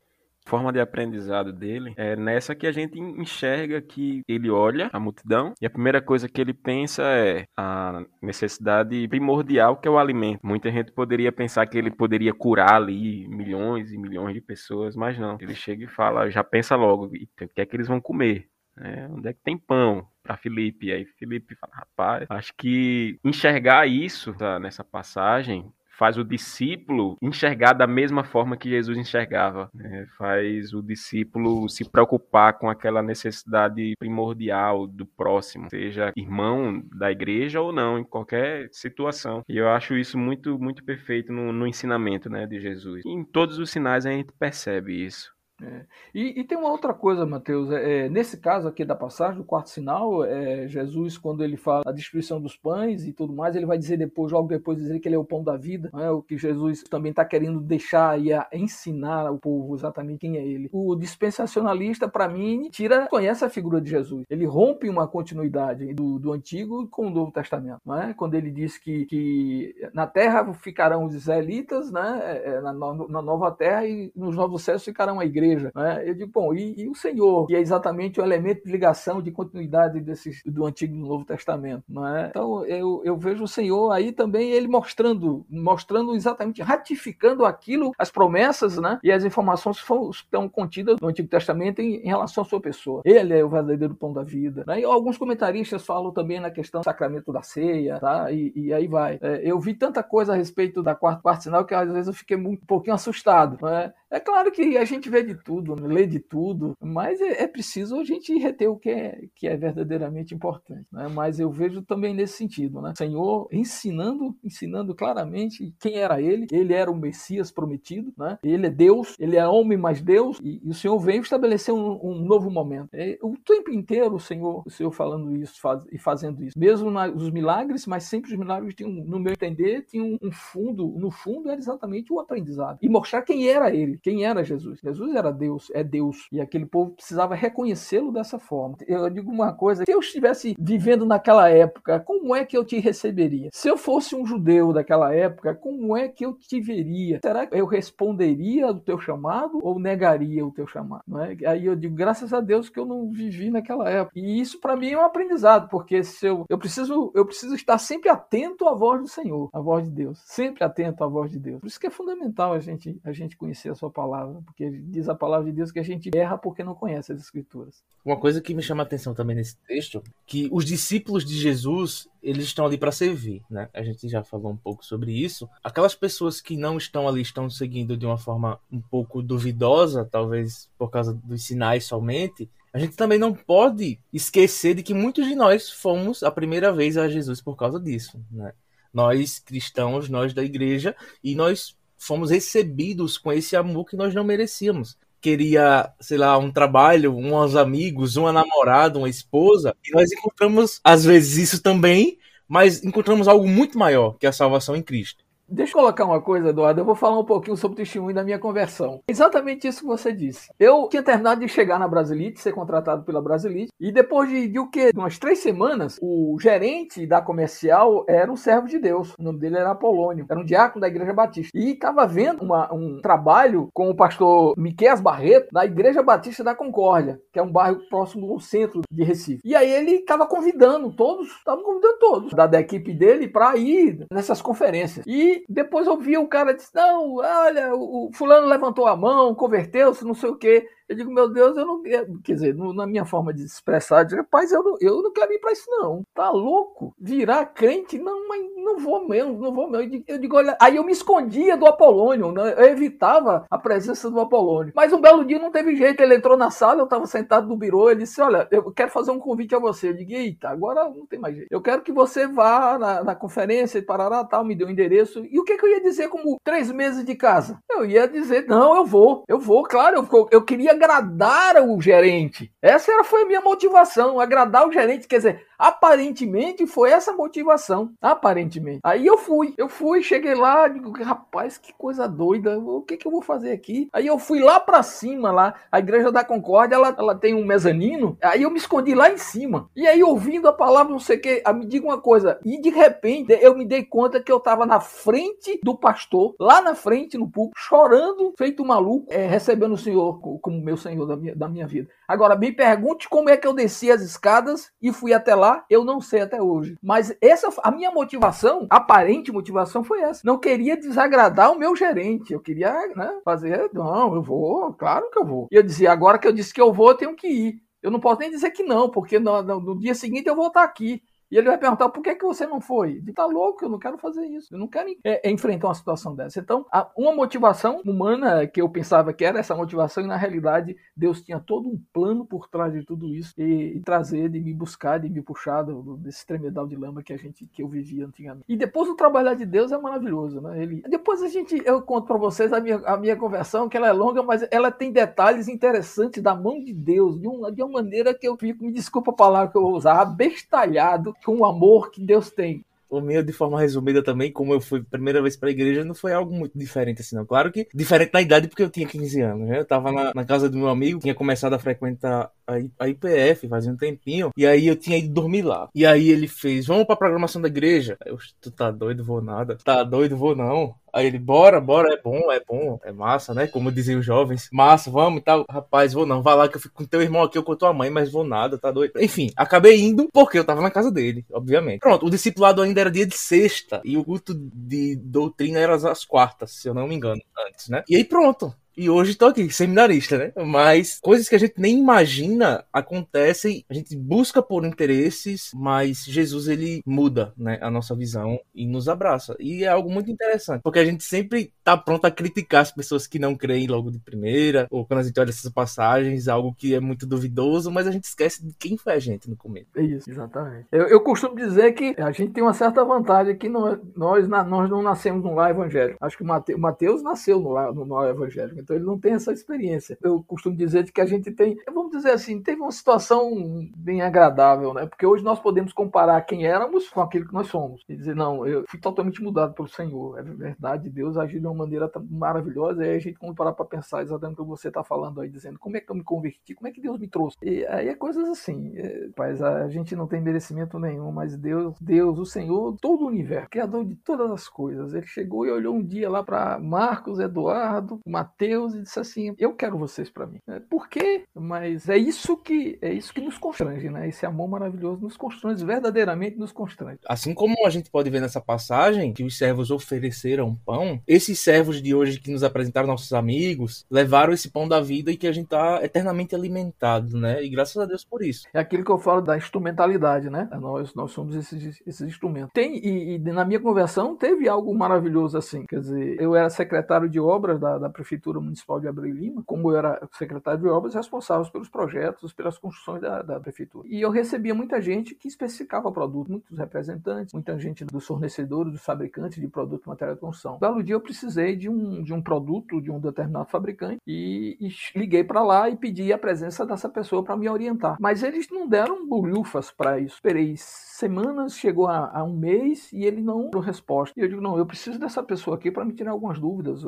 forma de aprendizado dele é nessa que a gente enxerga que ele olha a multidão e a primeira coisa que ele pensa é a necessidade primordial que é o alimento. Muita gente poderia pensar que ele poderia curar ali milhões e milhões de pessoas, mas não. Ele chega e fala, já pensa logo, o que é que eles vão comer? É, onde é que tem pão? para Felipe. Aí Felipe fala, rapaz, acho que enxergar isso tá, nessa passagem faz o discípulo enxergar da mesma forma que Jesus enxergava. Né? Faz o discípulo se preocupar com aquela necessidade primordial do próximo, seja irmão da igreja ou não, em qualquer situação. E eu acho isso muito, muito perfeito no, no ensinamento né, de Jesus. E em todos os sinais a gente percebe isso. É. E, e, tem uma outra coisa, Mateus. É, é, nesse caso aqui da passagem, do quarto sinal, é, Jesus, quando ele fala a destruição dos pães e tudo mais, ele vai dizer depois, logo depois, dizer que ele é o pão da vida. É o que Jesus também está querendo deixar e ensinar ao povo exatamente quem é ele. O dispensacionalista, para mim, tira, conhece a figura de Jesus. Ele rompe uma continuidade do, do Antigo com o Novo Testamento. É? Quando ele diz que, que na terra ficarão os israelitas, né? É, na, na nova terra, e nos novos céus ficarão a igreja igreja. Né? Eu digo, bom, e, e, o Senhor, que é exatamente o elemento de ligação, de continuidade desse, do Antigo e do Novo Testamento. Né? Então eu, eu vejo o Senhor aí também, ele mostrando, mostrando exatamente, ratificando aquilo, as promessas né? e as informações que estão contidas no Antigo Testamento em, em, relação à sua pessoa. Ele é o verdadeiro pão da vida. Né? E alguns comentaristas falam também na questão do sacramento da ceia, tá? e, e aí vai. É, eu vi tanta coisa a respeito da quarta parte sinal que às vezes eu fiquei um pouquinho assustado. Né? É claro que a gente vê de tudo, lê de tudo, mas é, é, preciso a gente reter o que é, que é verdadeiramente importante. Né? Mas eu vejo também nesse sentido, né? O Senhor ensinando, ensinando claramente quem era ele. Ele era o Messias prometido, né? Ele é Deus, ele é homem mais Deus, e, e o Senhor veio estabelecer um, um novo momento. É, o tempo inteiro o Senhor, o Senhor falando isso faz, e fazendo isso. Mesmo na, os milagres, mas sempre os milagres tinham, no meu entender, tinham um fundo, no fundo era exatamente o aprendizado. E mostrar quem era ele quem era Jesus. Jesus era Deus, é Deus. E aquele povo precisava reconhecê-lo dessa forma. Eu digo uma coisa: se eu estivesse vivendo naquela época, como é que eu te receberia? Se eu fosse um judeu daquela época, como é que eu te veria? Será que eu responderia do teu chamado ou negaria o teu chamado? Não é? Aí eu digo, graças a Deus que eu não vivi naquela época. E isso para mim é um aprendizado, porque se eu, eu preciso eu preciso estar sempre atento à voz do Senhor, à voz de Deus, sempre atento à voz de Deus. Por isso que é fundamental a gente a gente conhecer a sua palavra, porque diz a palavra de Deus que a gente erra porque não conhece as escrituras. Uma coisa que me chama a atenção também nesse texto, que os discípulos de Jesus, eles estão ali para servir, né? A gente já falou um pouco sobre isso. Aquelas pessoas que não estão ali estão seguindo de uma forma um pouco duvidosa, talvez por causa dos sinais somente, a gente também não pode esquecer de que muitos de nós fomos a primeira vez a Jesus por causa disso, né? Nós cristãos, nós da igreja, e nós fomos recebidos com esse amor que nós não merecíamos. Queria, sei lá, um trabalho, uns amigos, uma namorada, uma esposa, e nós encontramos, às vezes, isso também, mas encontramos algo muito maior que a salvação em Cristo. Deixa eu colocar uma coisa, Eduardo. Eu vou falar um pouquinho sobre o testemunho da minha conversão. Exatamente isso que você disse. Eu tinha terminado de chegar na Brasilite, ser contratado pela Brasilite, e depois de, de o quê? De umas três semanas, o gerente da comercial era um servo de Deus. O nome dele era Apolônio. Era um diácono da Igreja Batista. E estava vendo uma, um trabalho com o pastor Miquel Barreto na Igreja Batista da Concórdia, que é um bairro próximo ao centro de Recife. E aí ele estava convidando todos, estava convidando todos da, da equipe dele para ir nessas conferências. E depois eu vi o cara disse: Não, olha, o fulano levantou a mão, converteu-se, não sei o quê. Eu digo, meu Deus, eu não. Quer dizer, na minha forma de expressar, eu digo, rapaz, eu não, eu não quero ir para isso, não. Tá louco? Virar crente? Não, mas não vou mesmo, não vou mesmo. Eu digo, olha, aí eu me escondia do Apolônio, né? eu evitava a presença do Apolônio. Mas um belo dia não teve jeito, ele entrou na sala, eu estava sentado no birô, ele disse: Olha, eu quero fazer um convite a você. Eu digo, eita, agora não tem mais jeito. Eu quero que você vá na, na conferência e parará, tal, me deu o endereço. E o que, que eu ia dizer como três meses de casa? Eu ia dizer, não, eu vou, eu vou, claro, eu, eu queria agradar o gerente. Essa era, foi a minha motivação, agradar o gerente. Quer dizer, aparentemente foi essa motivação. Aparentemente. Aí eu fui, eu fui, cheguei lá, digo, rapaz, que coisa doida, o que, que eu vou fazer aqui? Aí eu fui lá para cima, lá, a Igreja da Concórdia, ela, ela tem um mezanino, aí eu me escondi lá em cima. E aí, ouvindo a palavra, não sei o que, me diga uma coisa, e de repente eu me dei conta que eu estava na frente do pastor, lá na frente, no púlpito, chorando, feito maluco, é, recebendo o Senhor como meu Senhor da minha, da minha vida. Agora, me pergunte como é que eu desci as escadas e fui até lá, eu não sei até hoje. Mas essa, a minha motivação, aparente motivação, foi essa. Não queria desagradar o meu gerente. Eu queria né, fazer, não, eu vou, claro que eu vou. E eu dizia, agora que eu disse que eu vou, eu tenho que ir. Eu não posso nem dizer que não, porque no, no, no dia seguinte eu vou estar aqui. E ele vai perguntar por que, que você não foi? Ele tá louco, eu não quero fazer isso. Eu não quero é, é enfrentar uma situação dessa. Então, uma motivação humana que eu pensava que era essa motivação, e na realidade Deus tinha todo um plano por trás de tudo isso e, e trazer, de me buscar, de me puxar do, desse tremedal de lama que a gente que eu vivia antigamente. E depois o trabalhar de Deus é maravilhoso, né? Ele, depois a gente, eu conto para vocês a minha, a minha conversão, que ela é longa, mas ela tem detalhes interessantes da mão de Deus, de uma, de uma maneira que eu fico, me desculpa a palavra que eu vou usar, abestalhado com o amor que Deus tem. O meu, de forma resumida também, como eu fui primeira vez pra igreja, não foi algo muito diferente assim, não. Claro que diferente na idade, porque eu tinha 15 anos, né? Eu tava na, na casa do meu amigo, tinha começado a frequentar a IPF fazia um tempinho, e aí eu tinha ido dormir lá. E aí ele fez, vamos pra programação da igreja. Eu, tu tá doido, vou nada. Tá doido, vou não. Aí ele, bora, bora, é bom, é bom, é massa, né? Como diziam os jovens. Massa, vamos e tal. Rapaz, vou não, vai lá que eu fico com teu irmão aqui ou com tua mãe, mas vou nada, tá doido. Enfim, acabei indo porque eu tava na casa dele, obviamente. Pronto, o discipulado ainda era dia de sexta e o culto de doutrina era às quartas, se eu não me engano, antes, né? E aí pronto. E hoje estou aqui, seminarista, né? Mas coisas que a gente nem imagina acontecem, a gente busca por interesses, mas Jesus ele muda, né, a nossa visão e nos abraça. E é algo muito interessante, porque a gente sempre tá pronto a criticar as pessoas que não creem logo de primeira, ou quando a gente olha essas passagens, algo que é muito duvidoso, mas a gente esquece de quem foi a gente no começo. É isso, exatamente. Eu, eu costumo dizer que a gente tem uma certa vantagem que nós, nós, nós não nascemos num lar evangélico. Acho que o Mateus nasceu no lar, no lar evangélico então ele não tem essa experiência. Eu costumo dizer que a gente tem, vamos dizer assim, teve uma situação bem agradável, né? Porque hoje nós podemos comparar quem éramos com aquilo que nós somos. E dizer, não, eu fui totalmente mudado pelo Senhor. É verdade, Deus agiu de uma maneira maravilhosa. E aí a gente, quando parar para pensar exatamente o que você está falando aí, dizendo como é que eu me converti, como é que Deus me trouxe. E aí é coisas assim. É, rapaz, a gente não tem merecimento nenhum, mas Deus, Deus, o Senhor, todo o universo, criador de todas as coisas, ele chegou e olhou um dia lá para Marcos, Eduardo, Mateus e disse assim: Eu quero vocês para mim. É, por quê? Mas é isso que é isso que nos constrange, né? Esse amor maravilhoso nos constrange, verdadeiramente nos constrange. Assim como a gente pode ver nessa passagem que os servos ofereceram pão, esses servos de hoje que nos apresentaram nossos amigos levaram esse pão da vida e que a gente está eternamente alimentado, né? E graças a Deus por isso. É aquilo que eu falo da instrumentalidade, né? Nós, nós somos esses, esses instrumentos. Tem, e, e, na minha conversão teve algo maravilhoso assim. Quer dizer, eu era secretário de obras da, da Prefeitura Municipal de Abreu Lima, como eu era secretário de obras responsável pelos projetos, pelas construções da, da Prefeitura. E eu recebia muita gente que especificava produto, muitos representantes, muita gente dos fornecedores, dos fabricantes de produto e material de construção. Belo dia eu precisei de um, de um produto de um determinado fabricante e, e liguei para lá e pedi a presença dessa pessoa para me orientar. Mas eles não deram bolhufas para isso. Esperei semanas, chegou a, a, um mês e ele não deu resposta. E eu digo, não, eu preciso dessa pessoa aqui para me tirar algumas dúvidas.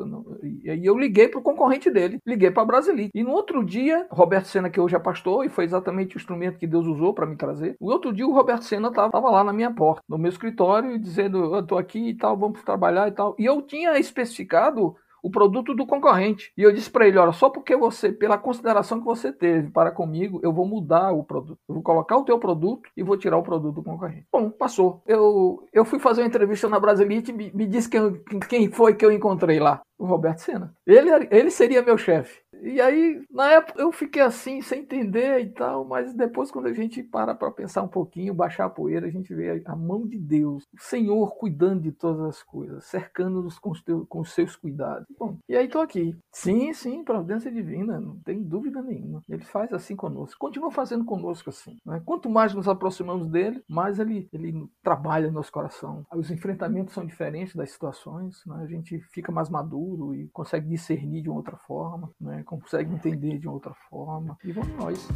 E aí eu liguei para o concorrente dele, liguei para a Brasilite. E no outro dia, Roberto Senna, que hoje é pastor, e foi exatamente o instrumento que Deus usou para me trazer. No outro dia, o Roberto Senna estava lá na minha porta, no meu escritório, dizendo, eu estou aqui e tal, vamos trabalhar e tal. E eu tinha especificado o produto do concorrente. E eu disse para ele: olha, só porque você, pela consideração que você teve para comigo, eu vou mudar o produto. Eu vou colocar o teu produto e vou tirar o produto do concorrente. Bom, passou. Eu, eu fui fazer uma entrevista na Brasilite e me, me disse quem, quem foi que eu encontrei lá. O Roberto Senna. Ele, ele seria meu chefe. E aí, na época, eu fiquei assim, sem entender e tal, mas depois, quando a gente para para pensar um pouquinho, baixar a poeira, a gente vê a mão de Deus, o Senhor cuidando de todas as coisas, cercando-nos com, com os seus cuidados. Bom, e aí tô aqui. Sim, sim, providência divina, não tem dúvida nenhuma. Ele faz assim conosco, continua fazendo conosco assim. Né? Quanto mais nos aproximamos dele, mais ele, ele trabalha no nosso coração. Os enfrentamentos são diferentes das situações, né? a gente fica mais maduro e consegue discernir de uma outra forma. Né? Consegue entender de outra forma. E vamos nós.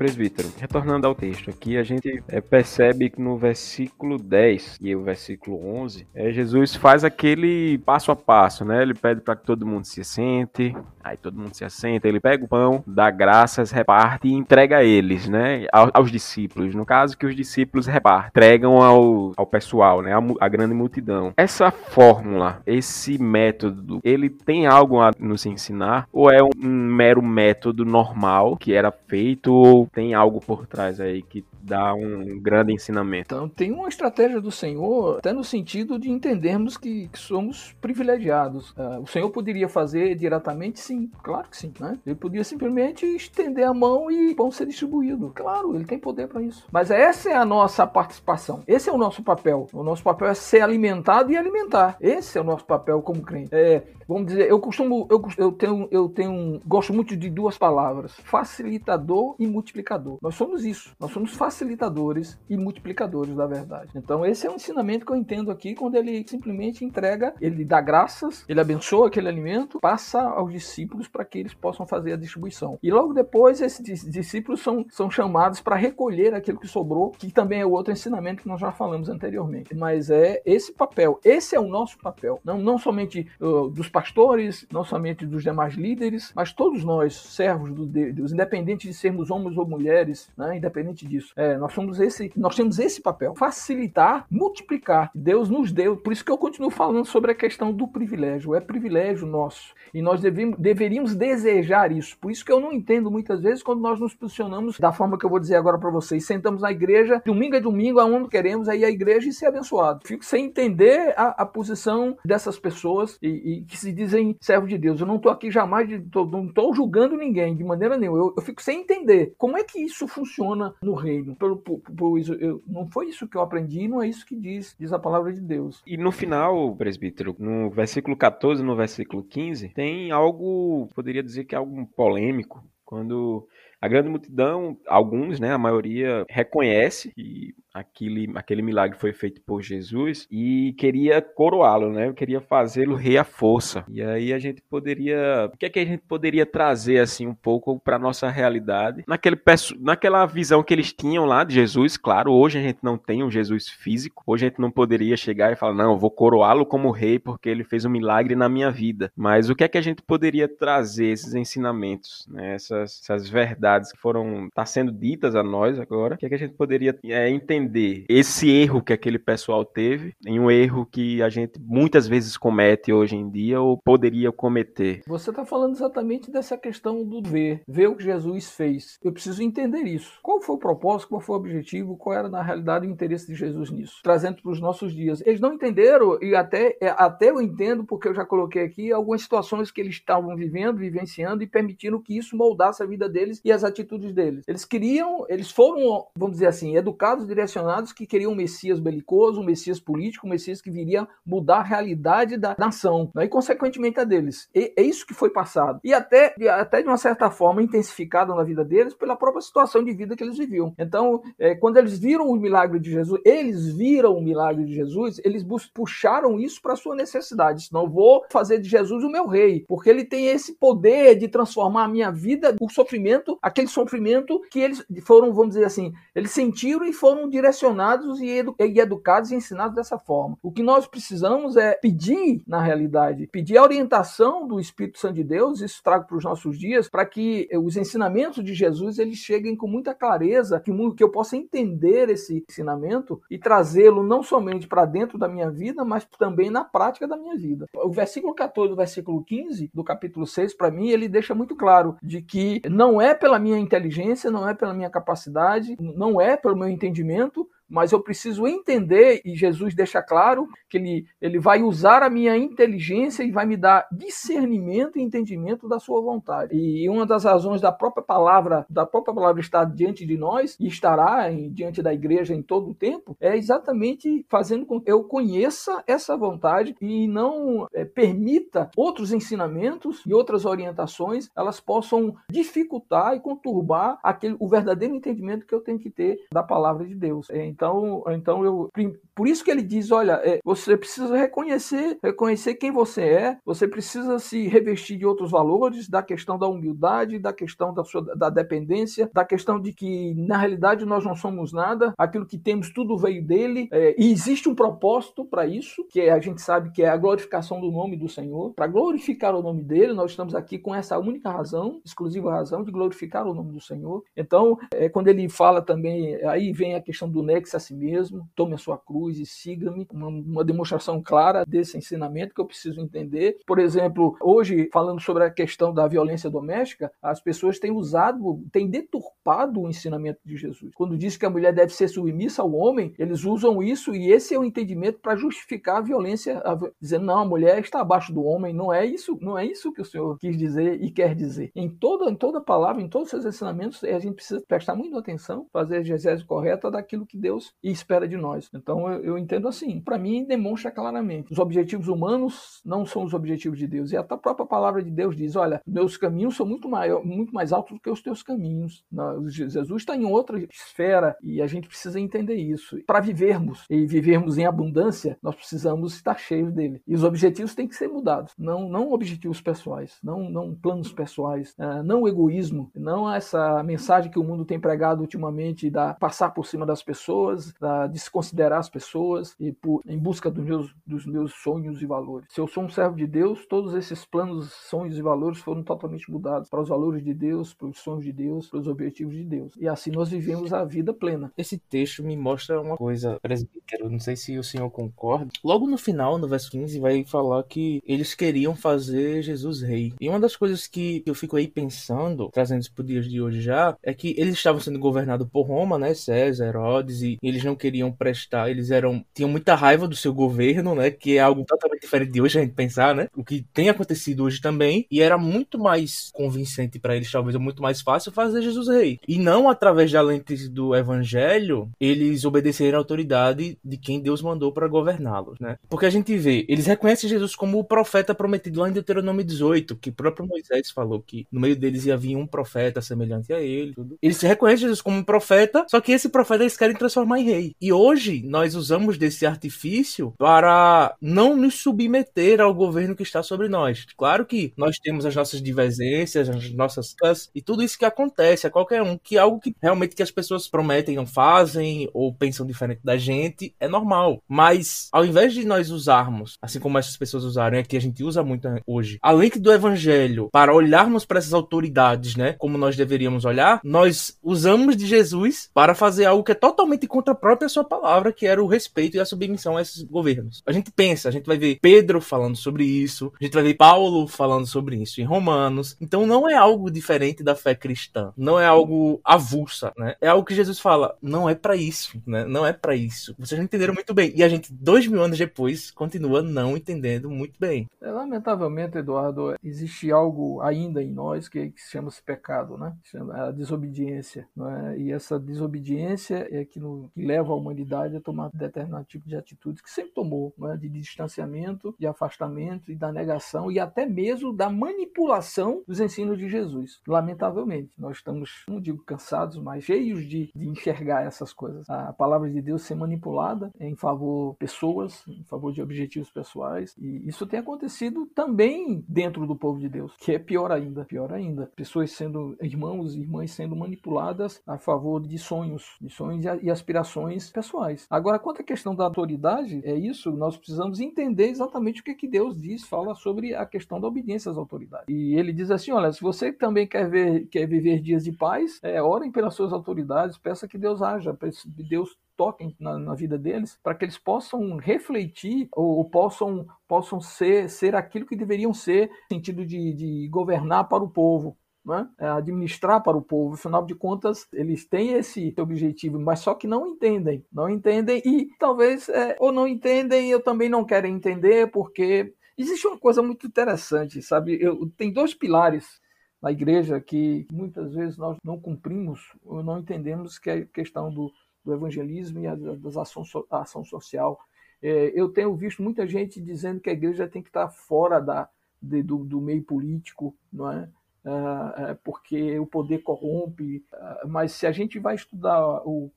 presbítero. Retornando ao texto aqui, a gente é, percebe que no versículo 10 e o versículo 11, é, Jesus faz aquele passo a passo, né? Ele pede para que todo mundo se assente, aí todo mundo se assenta, ele pega o pão, dá graças, reparte e entrega a eles, né? Aos, aos discípulos. No caso que os discípulos repartem, entregam ao, ao pessoal, né? A, a grande multidão. Essa fórmula, esse método, ele tem algo a nos ensinar ou é um, um mero método normal que era feito ou tem algo por trás aí que dá um grande ensinamento. Então, tem uma estratégia do Senhor, até no sentido de entendermos que, que somos privilegiados. Uh, o Senhor poderia fazer diretamente? Sim, claro que sim. Né? Ele podia simplesmente estender a mão e pão ser distribuído. Claro, ele tem poder para isso. Mas essa é a nossa participação. Esse é o nosso papel. O nosso papel é ser alimentado e alimentar. Esse é o nosso papel como crente. É, vamos dizer, eu costumo, eu, eu tenho, eu tenho, gosto muito de duas palavras: facilitador e multiplicador. Nós somos isso. Nós somos facilitadores e multiplicadores da verdade. Então, esse é um ensinamento que eu entendo aqui quando ele simplesmente entrega, ele dá graças, ele abençoa aquele alimento, passa aos discípulos para que eles possam fazer a distribuição. E logo depois, esses discípulos são, são chamados para recolher aquilo que sobrou, que também é outro ensinamento que nós já falamos anteriormente. Mas é esse papel, esse é o nosso papel. Não, não somente uh, dos pastores, não somente dos demais líderes, mas todos nós, servos do Deus, independente de sermos homens ou mulheres, né, independente disso. É, nós somos esse, nós temos esse papel, facilitar, multiplicar. Deus nos deu, por isso que eu continuo falando sobre a questão do privilégio. É privilégio nosso e nós devemos, deveríamos desejar isso. Por isso que eu não entendo muitas vezes quando nós nos posicionamos da forma que eu vou dizer agora para vocês, sentamos na igreja, domingo é domingo, aonde queremos, aí a igreja e ser abençoado. Fico sem entender a, a posição dessas pessoas e, e, que se dizem servos de Deus. Eu não estou aqui jamais, de, tô, não estou julgando ninguém de maneira nenhuma. Eu, eu fico sem entender como é que isso funciona no reino pelo, por isso, eu, não foi isso que eu aprendi, não é isso que diz, diz a palavra de Deus. E no final, presbítero, no versículo 14 no versículo 15, tem algo, poderia dizer que é algo polêmico, quando a grande multidão, alguns, né, a maioria reconhece que aquele, aquele milagre foi feito por Jesus e queria coroá-lo, né? Queria fazê-lo rei à força. E aí a gente poderia, o que é que a gente poderia trazer assim um pouco para nossa realidade? Naquele naquela visão que eles tinham lá de Jesus, claro, hoje a gente não tem um Jesus físico. Hoje a gente não poderia chegar e falar: "Não, vou coroá-lo como rei porque ele fez um milagre na minha vida". Mas o que é que a gente poderia trazer esses ensinamentos, né? Essas, essas verdades verdades que foram tá sendo ditas a nós agora, o que, é que a gente poderia é, entender esse erro que aquele pessoal teve, em um erro que a gente muitas vezes comete hoje em dia ou poderia cometer. Você está falando exatamente dessa questão do ver, ver o que Jesus fez. Eu preciso entender isso. Qual foi o propósito, qual foi o objetivo, qual era na realidade o interesse de Jesus nisso, trazendo para os nossos dias. Eles não entenderam e até é, até eu entendo porque eu já coloquei aqui algumas situações que eles estavam vivendo, vivenciando e permitindo que isso moldasse a vida deles e as atitudes deles. Eles queriam, eles foram, vamos dizer assim, educados, direcionados que queriam um Messias belicoso, um Messias político, um Messias que viria mudar a realidade da nação né? e, consequentemente, a deles. E, é isso que foi passado. E até, até de uma certa forma intensificado na vida deles pela própria situação de vida que eles viviam. Então, é, quando eles viram o milagre de Jesus, eles viram o milagre de Jesus, eles puxaram isso para sua necessidade. Senão, vou fazer de Jesus o meu rei, porque ele tem esse poder de transformar a minha vida, o sofrimento, aquele sofrimento que eles foram, vamos dizer assim, eles sentiram e foram direcionados e, edu e educados e ensinados dessa forma. O que nós precisamos é pedir, na realidade, pedir a orientação do Espírito Santo de Deus, isso trago para os nossos dias, para que os ensinamentos de Jesus eles cheguem com muita clareza, que, que eu possa entender esse ensinamento e trazê-lo não somente para dentro da minha vida, mas também na prática da minha vida. O versículo 14 do versículo 15 do capítulo 6, para mim, ele deixa muito claro de que não é pela minha inteligência, não é pela minha capacidade, não é pelo meu entendimento, tanto mas eu preciso entender, e Jesus deixa claro que ele, ele vai usar a minha inteligência e vai me dar discernimento e entendimento da sua vontade. E uma das razões da própria palavra, da própria palavra estar diante de nós e estará em, diante da igreja em todo o tempo, é exatamente fazendo com que eu conheça essa vontade e não é, permita outros ensinamentos e outras orientações, elas possam dificultar e conturbar aquele, o verdadeiro entendimento que eu tenho que ter da palavra de Deus. É, então, então eu, por isso que ele diz, olha, é, você precisa reconhecer, reconhecer quem você é. Você precisa se revestir de outros valores, da questão da humildade, da questão da sua da dependência, da questão de que na realidade nós não somos nada. Aquilo que temos tudo veio dele é, e existe um propósito para isso, que é, a gente sabe que é a glorificação do nome do Senhor, para glorificar o nome dele. Nós estamos aqui com essa única razão, exclusiva razão de glorificar o nome do Senhor. Então, é, quando ele fala também, aí vem a questão do nexo a si mesmo, tome a sua cruz e siga-me, uma, uma, demonstração clara desse ensinamento que eu preciso entender. Por exemplo, hoje, falando sobre a questão da violência doméstica, as pessoas têm usado, têm deturpado o ensinamento de Jesus. Quando diz que a mulher deve ser submissa ao homem, eles usam isso e esse é o entendimento para justificar a violência, a, dizendo não, a mulher está abaixo do homem. Não é isso, não é isso que o Senhor quis dizer e quer dizer. Em toda, em toda palavra, em todos os seus ensinamentos, a gente precisa prestar muita atenção, fazer a exegese correta daquilo que Deus espera de nós. Então eu, eu entendo assim. Para mim, demonstra claramente. Os objetivos humanos não são os objetivos de Deus. E a própria palavra de Deus diz: olha, meus caminhos são muito, maior, muito mais altos do que os teus caminhos. Jesus está em outra esfera e a gente precisa entender isso. Para vivermos e vivermos em abundância, nós precisamos estar cheios dele. E os objetivos têm que ser mudados. Não, não objetivos pessoais, não, não planos pessoais, é, não egoísmo, não essa mensagem que o mundo tem pregado ultimamente da passar por cima das pessoas, da desconsiderar as pessoas e por, em busca dos meus, dos meus sonhos e valores. Se eu sou um servo de Deus, todos esses planos, sonhos e valores foram totalmente mudados para os valores de Deus, para os sonhos de Deus, para os objetivos de Deus. E assim nós vivemos a vida plena. Esse texto me mostra uma coisa, presbítero, não sei se o senhor concorda. Logo no final, no verso 15, vai falar que eles queriam fazer Jesus rei. E uma das coisas que eu fico aí pensando, trazendo isso para os dias de hoje já, é que eles estavam sendo governados por Roma, né, César, Herodes, e eles não queriam prestar, eles eram tinham muita raiva do seu governo, né? Que é algo totalmente diferente de hoje a gente pensar, né? O que tem acontecido hoje também. E era muito mais convincente para eles, talvez, ou muito mais fácil fazer Jesus rei. E não através da lente do evangelho, eles obedecerem à autoridade de quem Deus mandou para governá-los, né? Porque a gente vê, eles reconhecem Jesus como o profeta prometido lá em Deuteronômio 18, que próprio Moisés falou que no meio deles ia vir um profeta semelhante a ele. Tudo. Eles reconhecem Jesus como um profeta, só que esse profeta eles querem transformar transformar em rei. E hoje nós usamos desse artifício para não nos submeter ao governo que está sobre nós. Claro que nós temos as nossas divergências, as nossas e tudo isso que acontece a qualquer um, que é algo que realmente que as pessoas prometem não fazem ou pensam diferente da gente, é normal. Mas ao invés de nós usarmos, assim como essas pessoas usaram, é que a gente usa muito hoje, além do evangelho para olharmos para essas autoridades, né, como nós deveríamos olhar, nós usamos de Jesus para fazer algo que é totalmente contra a própria sua palavra, que era o respeito e a submissão a esses governos. A gente pensa, a gente vai ver Pedro falando sobre isso, a gente vai ver Paulo falando sobre isso em Romanos. Então não é algo diferente da fé cristã, não é algo avulsa, né? É algo que Jesus fala, não é para isso, né? Não é para isso. Vocês não entenderam muito bem. E a gente, dois mil anos depois, continua não entendendo muito bem. É, lamentavelmente, Eduardo, existe algo ainda em nós que, que se chama -se pecado, né? Chama a desobediência, é? E essa desobediência é que, no, que, leva a humanidade a tomar determinado tipo de atitudes que sempre tomou, é? de distanciamento, de afastamento e da negação e até mesmo da manipulação dos ensinos de Jesus. Lamentavelmente, nós estamos, não digo cansados, mas cheios de, de enxergar essas coisas. A palavra de Deus ser manipulada em favor de pessoas, em favor de objetivos pessoais, e isso tem acontecido também dentro do povo de Deus, que é pior ainda, pior ainda. Pessoas sendo irmãos e irmãs sendo manipuladas a favor de sonhos, de sonhos e aspirações pessoais. Agora, quanto à questão da autoridade, é isso, nós precisamos entender exatamente o que, que Deus diz, fala sobre a questão da obediência às autoridades. E ele diz assim: olha, se você também quer ver, quer viver dias de paz, é, orem pelas suas autoridades, peça que Deus haja, que Deus toque na, na vida deles, para que eles possam refletir ou, ou, possam, possam ser, ser aquilo que deveriam ser, no sentido de, de governar para o povo. Né? É, administrar para o povo. Afinal de contas, eles têm esse objetivo, mas só que não entendem. Não entendem e talvez, é, ou não entendem, eu também não quero entender, porque existe uma coisa muito interessante, sabe? Eu, tem dois pilares na igreja que muitas vezes nós não cumprimos ou não entendemos que é a questão do, do evangelismo e a, das ações, a ação social. É, eu tenho visto muita gente dizendo que a igreja tem que estar fora da, de, do, do, meio político, não é? É? é porque o poder corrompe. É, mas se a gente vai estudar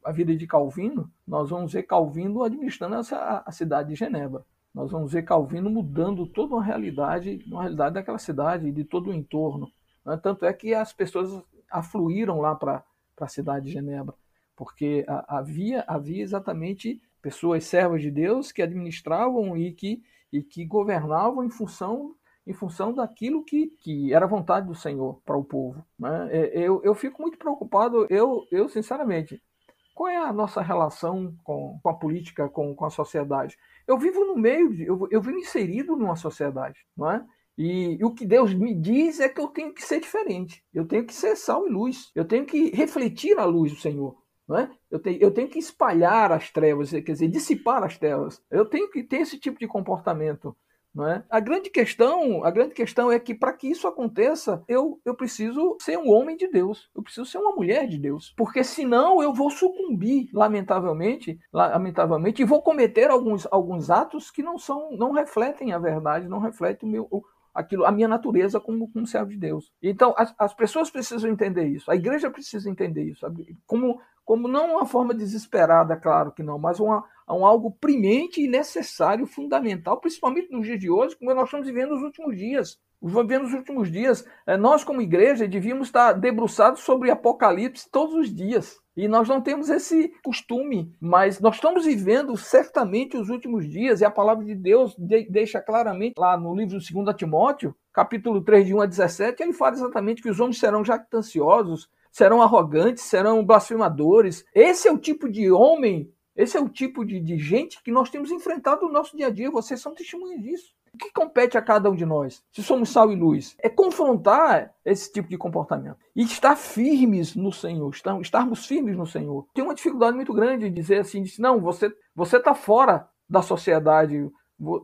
a vida de Calvino, nós vamos ver Calvino administrando essa, a cidade de Genebra nós vamos ver Calvino mudando toda uma realidade, uma realidade daquela cidade e de todo o entorno. Né? Tanto é que as pessoas afluíram lá para a cidade de Genebra, porque havia, havia exatamente pessoas servas de Deus que administravam e que, e que governavam em função em função daquilo que, que era vontade do Senhor para o povo. Né? É, eu, eu fico muito preocupado, eu, eu sinceramente, qual é a nossa relação com, com a política, com, com a sociedade? Eu vivo no meio, de, eu, eu vivo inserido numa sociedade, não é? E, e, o que Deus me diz é que eu tenho que ser diferente. Eu tenho que ser sal e luz. Eu tenho que refletir a luz do Senhor. Não é? eu, tenho, eu tenho que espalhar as trevas, quer dizer, dissipar as trevas. Eu tenho que ter esse tipo de comportamento. Não é? A grande questão, a grande questão é que para que isso aconteça, eu, eu preciso ser um homem de Deus, eu preciso ser uma mulher de Deus, porque senão eu vou sucumbir, lamentavelmente, lamentavelmente, e vou cometer alguns, alguns atos que não são, não refletem a verdade, não refletem o meu, o, aquilo, a minha natureza como, como servo de Deus. Então, as, as pessoas precisam entender isso, a igreja precisa entender isso, como, como não uma forma desesperada, claro que não, mas uma, um algo primente e necessário, fundamental, principalmente nos dias de hoje, como nós estamos vivendo nos últimos dias. Vivendo nos últimos dias, eh, nós como igreja devíamos estar debruçados sobre Apocalipse todos os dias. E nós não temos esse costume, mas nós estamos vivendo certamente os últimos dias, e a palavra de Deus deixa claramente lá no livro de 2 Timóteo, capítulo 3, de 1 a 17, ele fala exatamente que os homens serão jactanciosos, serão arrogantes, serão blasfemadores. Esse é o tipo de homem, esse é o tipo de, de gente que nós temos enfrentado no nosso dia a dia. Vocês são testemunhas disso. O que compete a cada um de nós, se somos sal e luz? É confrontar esse tipo de comportamento e estar firmes no Senhor, estarmos firmes no Senhor. Tem uma dificuldade muito grande de dizer assim, não, você está fora da sociedade,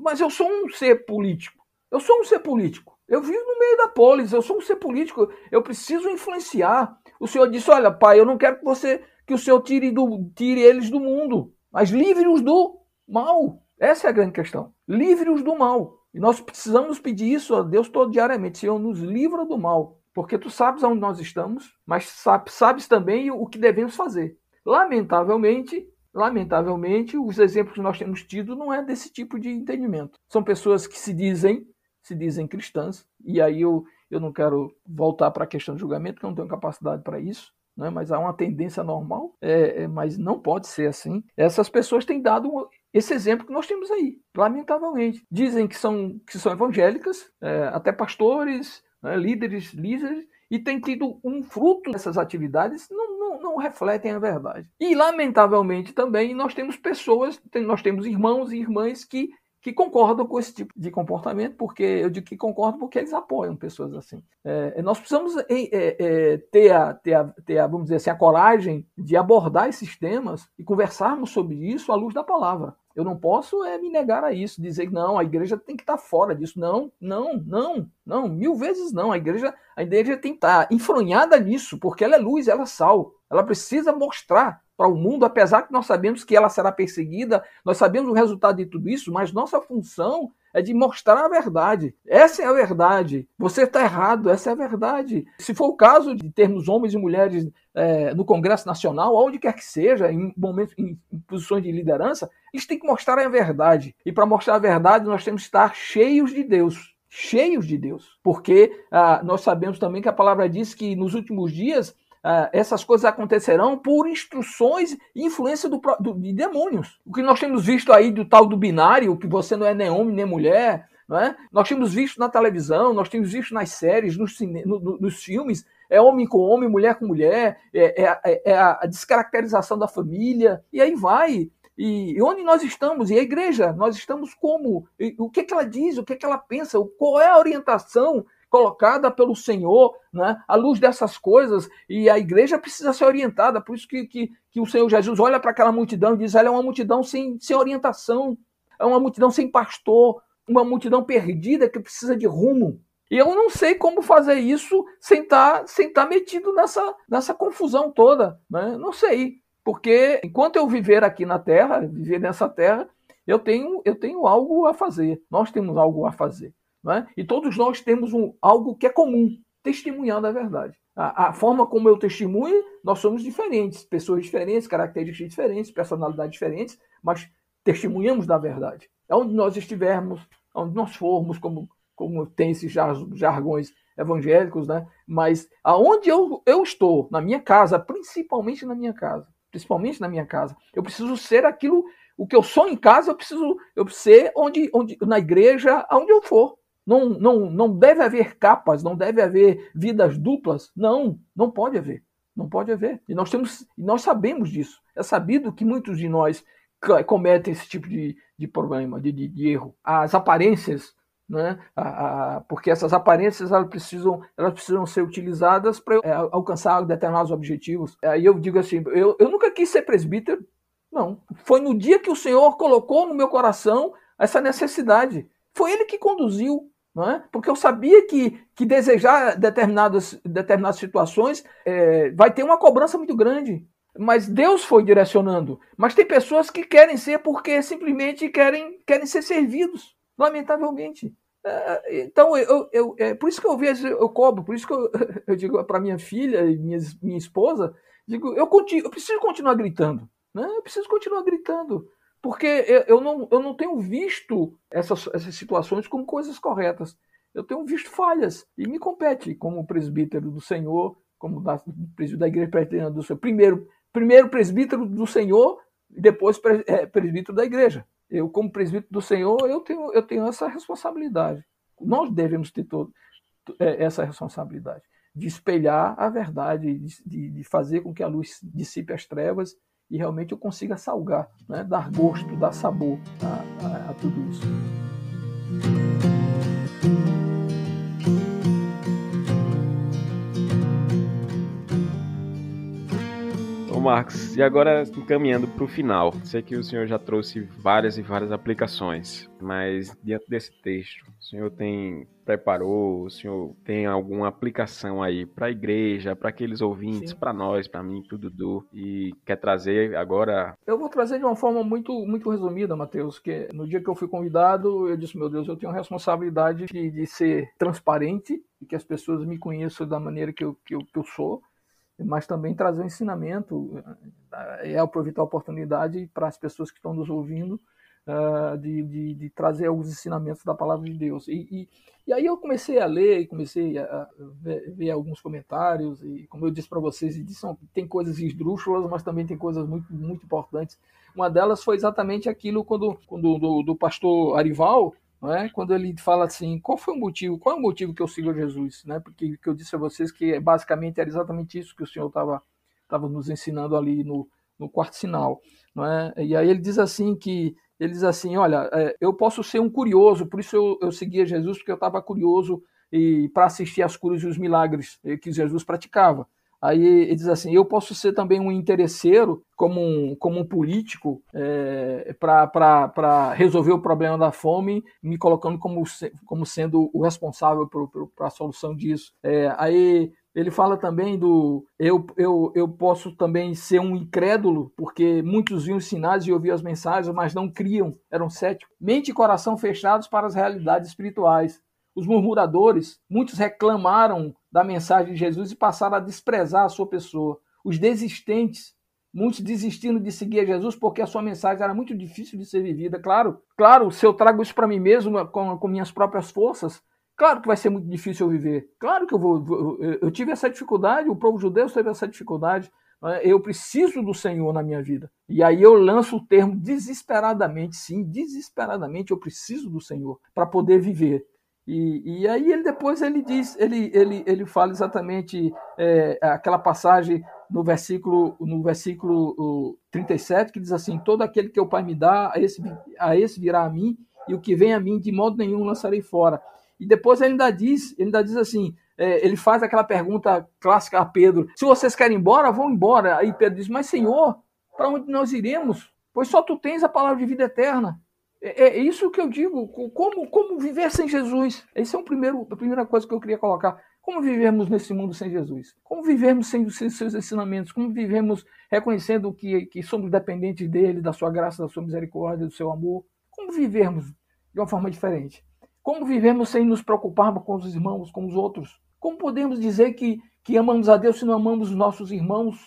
mas eu sou um ser político. Eu sou um ser político. Eu vivo no meio da polis, eu sou um ser político, eu preciso influenciar. O Senhor disse: Olha, pai, eu não quero que você que o Senhor tire, do, tire eles do mundo, mas livre-os do mal. Essa é a grande questão. Livre-os do mal. E nós precisamos pedir isso a Deus todo diariamente. Senhor, nos livra do mal. Porque tu sabes aonde nós estamos, mas sabes, sabes também o que devemos fazer. Lamentavelmente, lamentavelmente, os exemplos que nós temos tido não é desse tipo de entendimento. São pessoas que se dizem, se dizem cristãs, e aí eu, eu não quero voltar para a questão do julgamento, porque eu não tenho capacidade para isso, né? mas há uma tendência normal, é, é, mas não pode ser assim. Essas pessoas têm dado esse exemplo que nós temos aí, lamentavelmente. Dizem que são, que são evangélicas, é, até pastores, né, líderes, líderes, e têm tido um fruto dessas atividades, não, não, não, refletem a verdade. E, lamentavelmente, também nós temos pessoas, nós temos irmãos e irmãs que que concordam com esse tipo de comportamento, porque eu digo que concordam porque eles apoiam pessoas assim. É, nós precisamos é, é, ter, a, ter, a, ter a, vamos dizer assim, a coragem de abordar esses temas e conversarmos sobre isso à luz da palavra. Eu não posso é, me negar a isso, dizer que não, a igreja tem que estar fora disso. Não, não, não, não, mil vezes não. A igreja, a igreja tem que estar enfronhada nisso, porque ela é luz, ela é sal. Ela precisa mostrar para o mundo, apesar que nós sabemos que ela será perseguida, nós sabemos o resultado de tudo isso, mas nossa função é de mostrar a verdade. Essa é a verdade. Você está errado, essa é a verdade. Se for o caso de termos homens e mulheres é, no Congresso Nacional, onde quer que seja, em momentos, em, posições de liderança, eles têm que mostrar a verdade. E para mostrar a verdade, nós temos que estar cheios de Deus cheios de Deus, porque ah, nós sabemos também que a palavra diz que nos últimos dias Uh, essas coisas acontecerão por instruções e influência do, do, de demônios. O que nós temos visto aí do tal do binário, que você não é nem homem nem mulher, não é? nós temos visto na televisão, nós temos visto nas séries, nos, cine, no, no, nos filmes, é homem com homem, mulher com mulher, é, é, é, é a descaracterização da família, e aí vai. E, e onde nós estamos? E a igreja, nós estamos como? E, o que, que ela diz? O que, que ela pensa? Qual é a orientação colocada pelo Senhor, né, à luz dessas coisas, e a igreja precisa ser orientada, por isso que, que, que o Senhor Jesus olha para aquela multidão e diz: ela é uma multidão sem, sem orientação, é uma multidão sem pastor, uma multidão perdida que precisa de rumo. E eu não sei como fazer isso sem estar tá, sem tá metido nessa, nessa confusão toda. Né? Não sei. Porque enquanto eu viver aqui na Terra, viver nessa Terra, eu tenho, eu tenho algo a fazer. Nós temos algo a fazer. É? E todos nós temos um, algo que é comum, testemunhando a verdade. A, a, forma como eu testemunho, nós somos diferentes, pessoas diferentes, características diferentes, personalidades diferentes, mas testemunhamos da verdade. Onde nós estivermos, onde nós formos, como, como tem esses jargões evangélicos, né? mas aonde eu, eu estou, na minha casa, principalmente na minha casa, principalmente na minha casa, eu preciso ser aquilo, o que eu sou em casa, eu preciso eu ser onde, onde, na igreja, aonde eu for. Não, não, não deve haver capas, não deve haver vidas duplas. Não, não pode haver. Não pode haver. E nós temos, nós sabemos disso. É sabido que muitos de nós cometem esse tipo de, de problema, de, de, de erro. As aparências, né? A, a, porque essas aparências elas precisam, elas precisam ser utilizadas para é, alcançar determinados objetivos. Aí eu digo assim, eu, eu nunca quis ser presbítero, não. Foi no dia que o Senhor colocou no meu coração essa necessidade. Foi Ele que conduziu é? Porque eu sabia que, que desejar determinadas, determinadas situações é, vai ter uma cobrança muito grande. Mas Deus foi direcionando. Mas tem pessoas que querem ser porque simplesmente querem, querem ser servidos, lamentavelmente. É, então, eu, eu, é por isso que eu vejo, eu cobro, por isso que eu, eu digo para minha filha e minha, minha esposa, digo, eu, continuo, eu preciso continuar gritando. Né? Eu preciso continuar gritando. Porque eu não, eu não tenho visto essas, essas situações como coisas corretas. Eu tenho visto falhas. E me compete, como presbítero do Senhor, como da, presbítero da Igreja Presbiteriana do Senhor. Primeiro, primeiro presbítero do Senhor depois é, presbítero da Igreja. Eu, como presbítero do Senhor, eu tenho, eu tenho essa responsabilidade. Nós devemos ter todo, é, essa responsabilidade de espelhar a verdade, de, de fazer com que a luz dissipe as trevas e realmente eu consiga salgar, né? dar gosto, dar sabor a, a, a tudo isso. Ô Marcos, e agora encaminhando para o final, sei que o senhor já trouxe várias e várias aplicações, mas diante desse texto, o senhor tem preparou, o senhor tem alguma aplicação aí para a igreja, para aqueles ouvintes, para nós, para mim, tudo do e quer trazer agora? Eu vou trazer de uma forma muito muito resumida, Mateus, que no dia que eu fui convidado, eu disse, meu Deus, eu tenho a responsabilidade de, de ser transparente e que as pessoas me conheçam da maneira que eu, que eu, que eu sou mas também trazer um ensinamento. É aproveitar a oportunidade para as pessoas que estão nos ouvindo uh, de, de, de, trazer alguns ensinamentos da palavra de Deus. E, e, e aí eu comecei a ler e comecei a ver, ver, alguns comentários, e como eu disse para vocês, tem coisas esdrúxulas, mas também tem coisas muito, muito importantes. Uma delas foi exatamente aquilo quando, quando do, do pastor Arival, é? quando ele fala assim, qual foi o motivo, qual é o motivo que eu sigo Jesus? Né? Porque que eu disse a vocês que basicamente era exatamente isso que o Senhor estava estava nos ensinando ali no, no quarto sinal. Não é? E aí ele diz assim que ele diz assim, olha, é, eu posso ser um curioso, por isso eu, eu seguia Jesus, porque eu estava curioso e para assistir às curas e os milagres que Jesus praticava. Aí ele diz assim: eu posso ser também um interesseiro, como um, como um político, é, para resolver o problema da fome, me colocando como, como sendo o responsável para a solução disso. É, aí ele fala também do eu, eu, eu posso também ser um incrédulo, porque muitos viam os sinais e ouviam as mensagens, mas não criam, eram céticos. Mente e coração fechados para as realidades espirituais. Os murmuradores, muitos reclamaram da mensagem de Jesus e passaram a desprezar a sua pessoa. Os desistentes, muitos desistindo de seguir a Jesus porque a sua mensagem era muito difícil de ser vivida. Claro, claro, se eu trago isso para mim mesmo com, com minhas próprias forças, Claro que vai ser muito difícil eu viver. Claro que eu vou. Eu tive essa dificuldade, o povo judeu teve essa dificuldade. Né? Eu preciso do Senhor na minha vida. E aí eu lanço o termo desesperadamente, sim, desesperadamente eu preciso do Senhor para poder viver. E, e, aí ele depois ele diz, ele, ele, ele fala exatamente é, aquela passagem no versículo no versículo 37 que diz assim: todo aquele que o Pai me dá, a esse, a esse virá a mim, e o que vem a mim de modo nenhum lançarei fora. E depois ele ainda diz, ele ainda diz assim, é, ele faz aquela pergunta clássica a Pedro: se vocês querem ir embora, vão embora. Aí Pedro diz: mas Senhor, para onde nós iremos? Pois só tu tens a palavra de vida eterna. É, é isso que eu digo. Como, como viver sem Jesus? Essa é o primeiro, a primeira coisa que eu queria colocar. Como vivermos nesse mundo sem Jesus? Como vivermos sem os seus ensinamentos? Como vivemos reconhecendo que, que somos dependentes dele, da sua graça, da sua misericórdia, do seu amor? Como vivermos de uma forma diferente? Como vivemos sem nos preocuparmos com os irmãos, com os outros? Como podemos dizer que, que amamos a Deus se não amamos os nossos irmãos?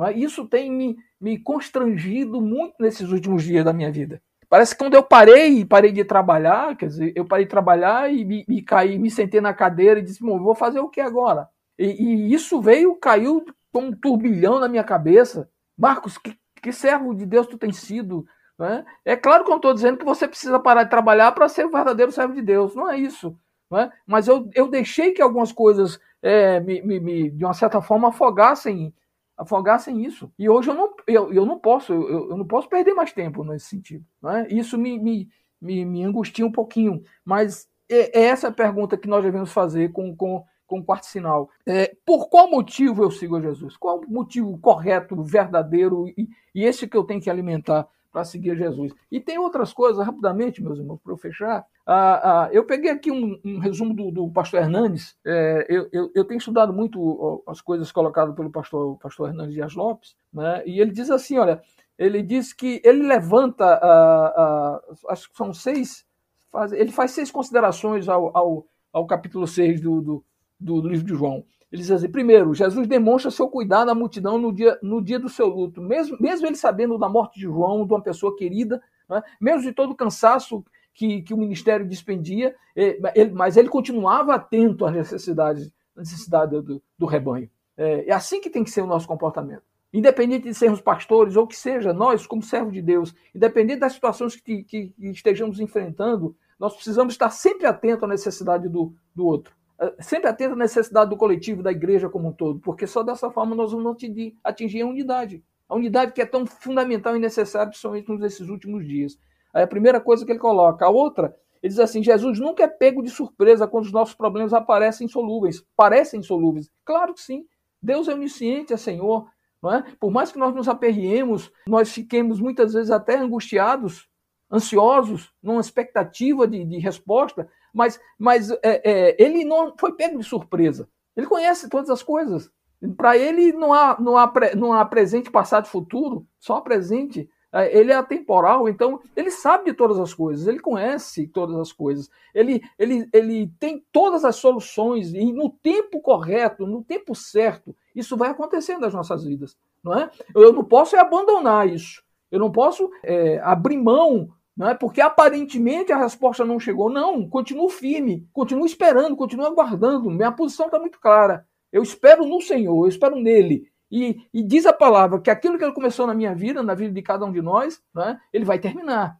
É? Isso tem me, me constrangido muito nesses últimos dias da minha vida. Parece que quando eu parei, parei de trabalhar, quer dizer, eu parei de trabalhar e me, me caí, me sentei na cadeira e disse, vou fazer o que agora? E, e, isso veio, caiu com um turbilhão na minha cabeça. Marcos, que, que servo de Deus tu tens sido? Né? É claro que eu não estou dizendo que você precisa parar de trabalhar para ser o verdadeiro servo de Deus, não é isso. Né? Mas eu, eu deixei que algumas coisas, é, me, me, me, de uma certa forma, afogassem, afogassem isso. E hoje eu não, eu, eu não posso, eu, eu não posso perder mais tempo nesse sentido. Né? Isso me, me, me, me angustia um pouquinho. Mas é, é essa pergunta que nós devemos fazer com, com, com o quarto sinal. É, por qual motivo eu sigo a Jesus? Qual o motivo correto, verdadeiro e, e esse que eu tenho que alimentar para seguir Jesus. E tem outras coisas, rapidamente, meus irmãos, para eu fechar. Ah, ah, eu peguei aqui um, um resumo do, do pastor Hernandes. É, eu, eu, eu, tenho estudado muito as coisas colocadas pelo pastor, pastor Hernandes Dias Lopes, né? e ele diz assim: olha, ele diz que ele levanta, ah, ah acho que são seis, faz, ele faz seis considerações ao, ao, ao capítulo 6 do, do, do livro de João. Ele diz assim: primeiro, Jesus demonstra seu cuidado à multidão no dia, no dia do seu luto, mesmo, mesmo ele sabendo da morte de João, de uma pessoa querida, né? mesmo de todo o cansaço que, que o ministério dispendia, ele, mas ele continuava atento às necessidades, necessidade do, do rebanho. É, é assim que tem que ser o nosso comportamento. Independente de sermos pastores ou que seja, nós, como servos de Deus, independente das situações que, que, que estejamos enfrentando, nós precisamos estar sempre atentos à necessidade do, do outro. Eh, sempre atento à necessidade do coletivo, da igreja como um todo, porque só dessa forma nós vamos atingir, a unidade. A unidade que é tão fundamental e necessária, principalmente nesses últimos dias. Aí a primeira coisa que ele coloca. A outra, ele diz assim: Jesus nunca é pego de surpresa quando os nossos problemas aparecem insolúveis. Parecem insolúveis. Claro que sim. Deus é onisciente, é Senhor. Não é? Por mais que nós nos aperriemos, nós fiquemos muitas vezes até angustiados, ansiosos, numa expectativa de, de resposta, mas, mas é, é, ele não foi pego de surpresa. Ele conhece todas as coisas. Para ele não há, não, há, não há presente, passado e futuro, só presente. É, ele é atemporal, então ele sabe de todas as coisas, ele conhece todas as coisas, ele, ele, ele tem todas as soluções e no tempo correto, no tempo certo, isso vai acontecer nas nossas vidas, não é? Eu não posso abandonar isso. Eu não posso é, abrir mão, não é? Porque aparentemente a resposta não chegou. Não, continuo firme, continuo esperando, continuo aguardando. Minha posição está muito clara. Eu espero no Senhor, eu espero nele. E, e, diz a palavra que aquilo que ele começou na minha vida, na vida de cada um de nós, né, ele vai terminar.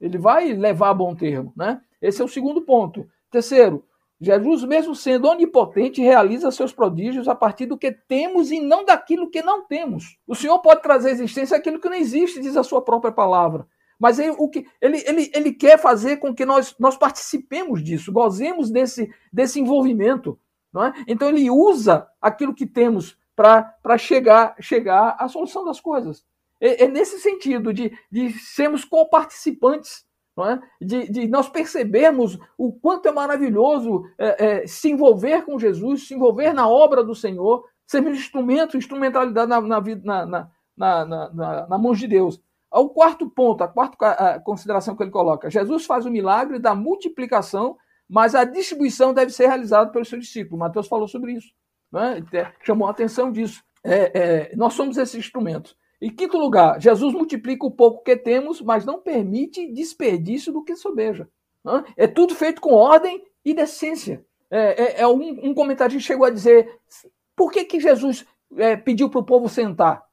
Ele vai levar a bom termo. Né? Esse é o segundo ponto. Terceiro, Jesus, mesmo sendo onipotente, realiza seus prodígios a partir do que temos e não daquilo que não temos. O Senhor pode trazer à existência aquilo que não existe, diz a sua própria palavra. Mas ele, o que, ele, ele, ele quer fazer com que nós, nós participemos disso, gozemos desse, desse envolvimento. Não é? Então ele usa aquilo que temos para chegar, chegar à solução das coisas. É, é nesse sentido de, de sermos co-participantes é? de, de, nós percebermos o quanto é maravilhoso é, é, se envolver com Jesus, se envolver na obra do Senhor, ser instrumento, instrumentalidade na, na, na, na, na, mãos de Deus. O quarto ponto, a quarta consideração que ele coloca: Jesus faz o milagre da multiplicação, mas a distribuição deve ser realizada pelos seus discípulos. Mateus falou sobre isso, é? chamou a atenção disso. É, é, nós somos esses instrumentos. Em quinto lugar, Jesus multiplica o pouco que temos, mas não permite desperdício do que sobeja. É tudo feito com ordem e decência. É, é, é um, um comentarista chegou a dizer: por que, que Jesus é, pediu para o povo sentar?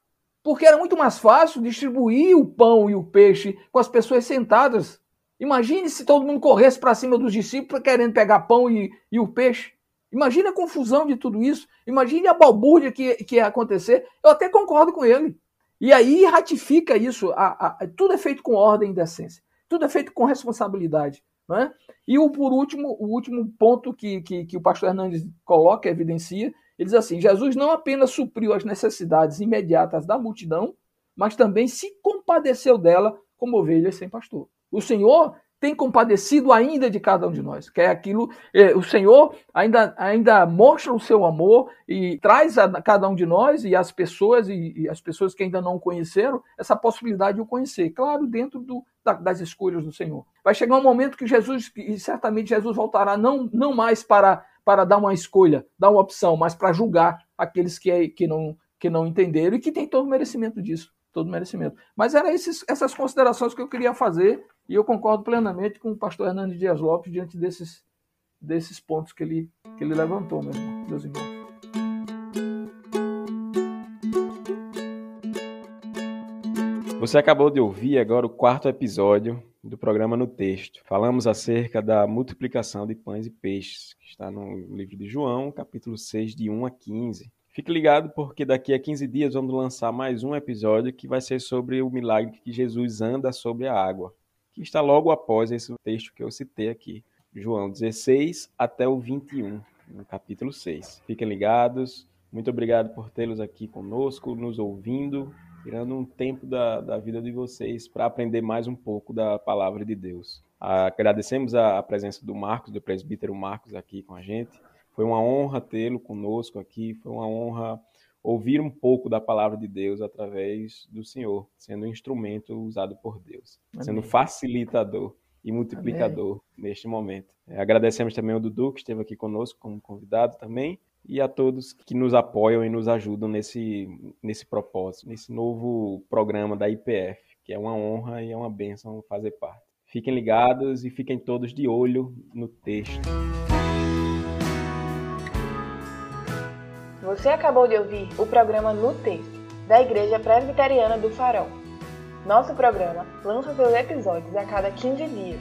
Porque era muito mais fácil distribuir o pão e o peixe com as pessoas sentadas. Imagine se todo mundo corresse para cima dos discípulos querendo pegar pão e, e o peixe. Imagine a confusão de tudo isso. Imagine a balbúrdia que, que ia acontecer. Eu até concordo com ele. E aí ratifica isso. A, a, tudo é feito com ordem e decência. Tudo é feito com responsabilidade. Né? E o, por último, o último ponto que, que, que o pastor Hernandes coloca, evidencia, ele diz assim: Jesus não apenas supriu as necessidades imediatas da multidão, mas também se compadeceu dela como ovelhas sem pastor. O Senhor tem compadecido ainda de cada um de nós. Que é aquilo, é, o Senhor ainda, ainda mostra o seu amor e traz a cada um de nós e as pessoas e, e as pessoas que ainda não conheceram essa possibilidade de o conhecer. Claro, dentro do, da, das escolhas do Senhor. Vai chegar um momento que Jesus, e certamente Jesus voltará não, não mais para, para dar uma escolha, dar uma opção, mas para julgar aqueles que, que, não, que não entenderam e que tem todo o merecimento disso todo merecimento. Mas eram essas considerações que eu queria fazer e eu concordo plenamente com o pastor Hernandes Dias Lopes diante desses, desses pontos que ele, que ele levantou, meu irmão, meus irmãos. Você acabou de ouvir agora o quarto episódio do programa No Texto. Falamos acerca da multiplicação de pães e peixes, que está no livro de João, capítulo 6, de 1 a 15. Fique ligado porque daqui a 15 dias vamos lançar mais um episódio que vai ser sobre o milagre que Jesus anda sobre a água que está logo após esse texto que eu citei aqui, João 16 até o 21, no capítulo 6. Fiquem ligados. Muito obrigado por tê-los aqui conosco, nos ouvindo, tirando um tempo da, da vida de vocês para aprender mais um pouco da palavra de Deus. Agradecemos a, a presença do Marcos, do presbítero Marcos, aqui com a gente. Foi uma honra tê-lo conosco aqui, foi uma honra ouvir um pouco da palavra de Deus através do Senhor, sendo um instrumento usado por Deus, Amém. sendo facilitador e multiplicador Amém. neste momento. É, agradecemos também ao Dudu, que esteve aqui conosco como convidado também, e a todos que nos apoiam e nos ajudam nesse, nesse propósito, nesse novo programa da IPF, que é uma honra e é uma bênção fazer parte. Fiquem ligados e fiquem todos de olho no texto. Você acabou de ouvir o programa No Texto, da Igreja Presbiteriana do Farol. Nosso programa lança seus episódios a cada 15 dias.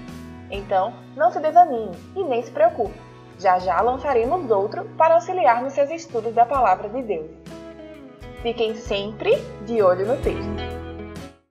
Então, não se desanime e nem se preocupe. Já já lançaremos outro para auxiliar nos seus estudos da Palavra de Deus. Fiquem sempre de olho no texto.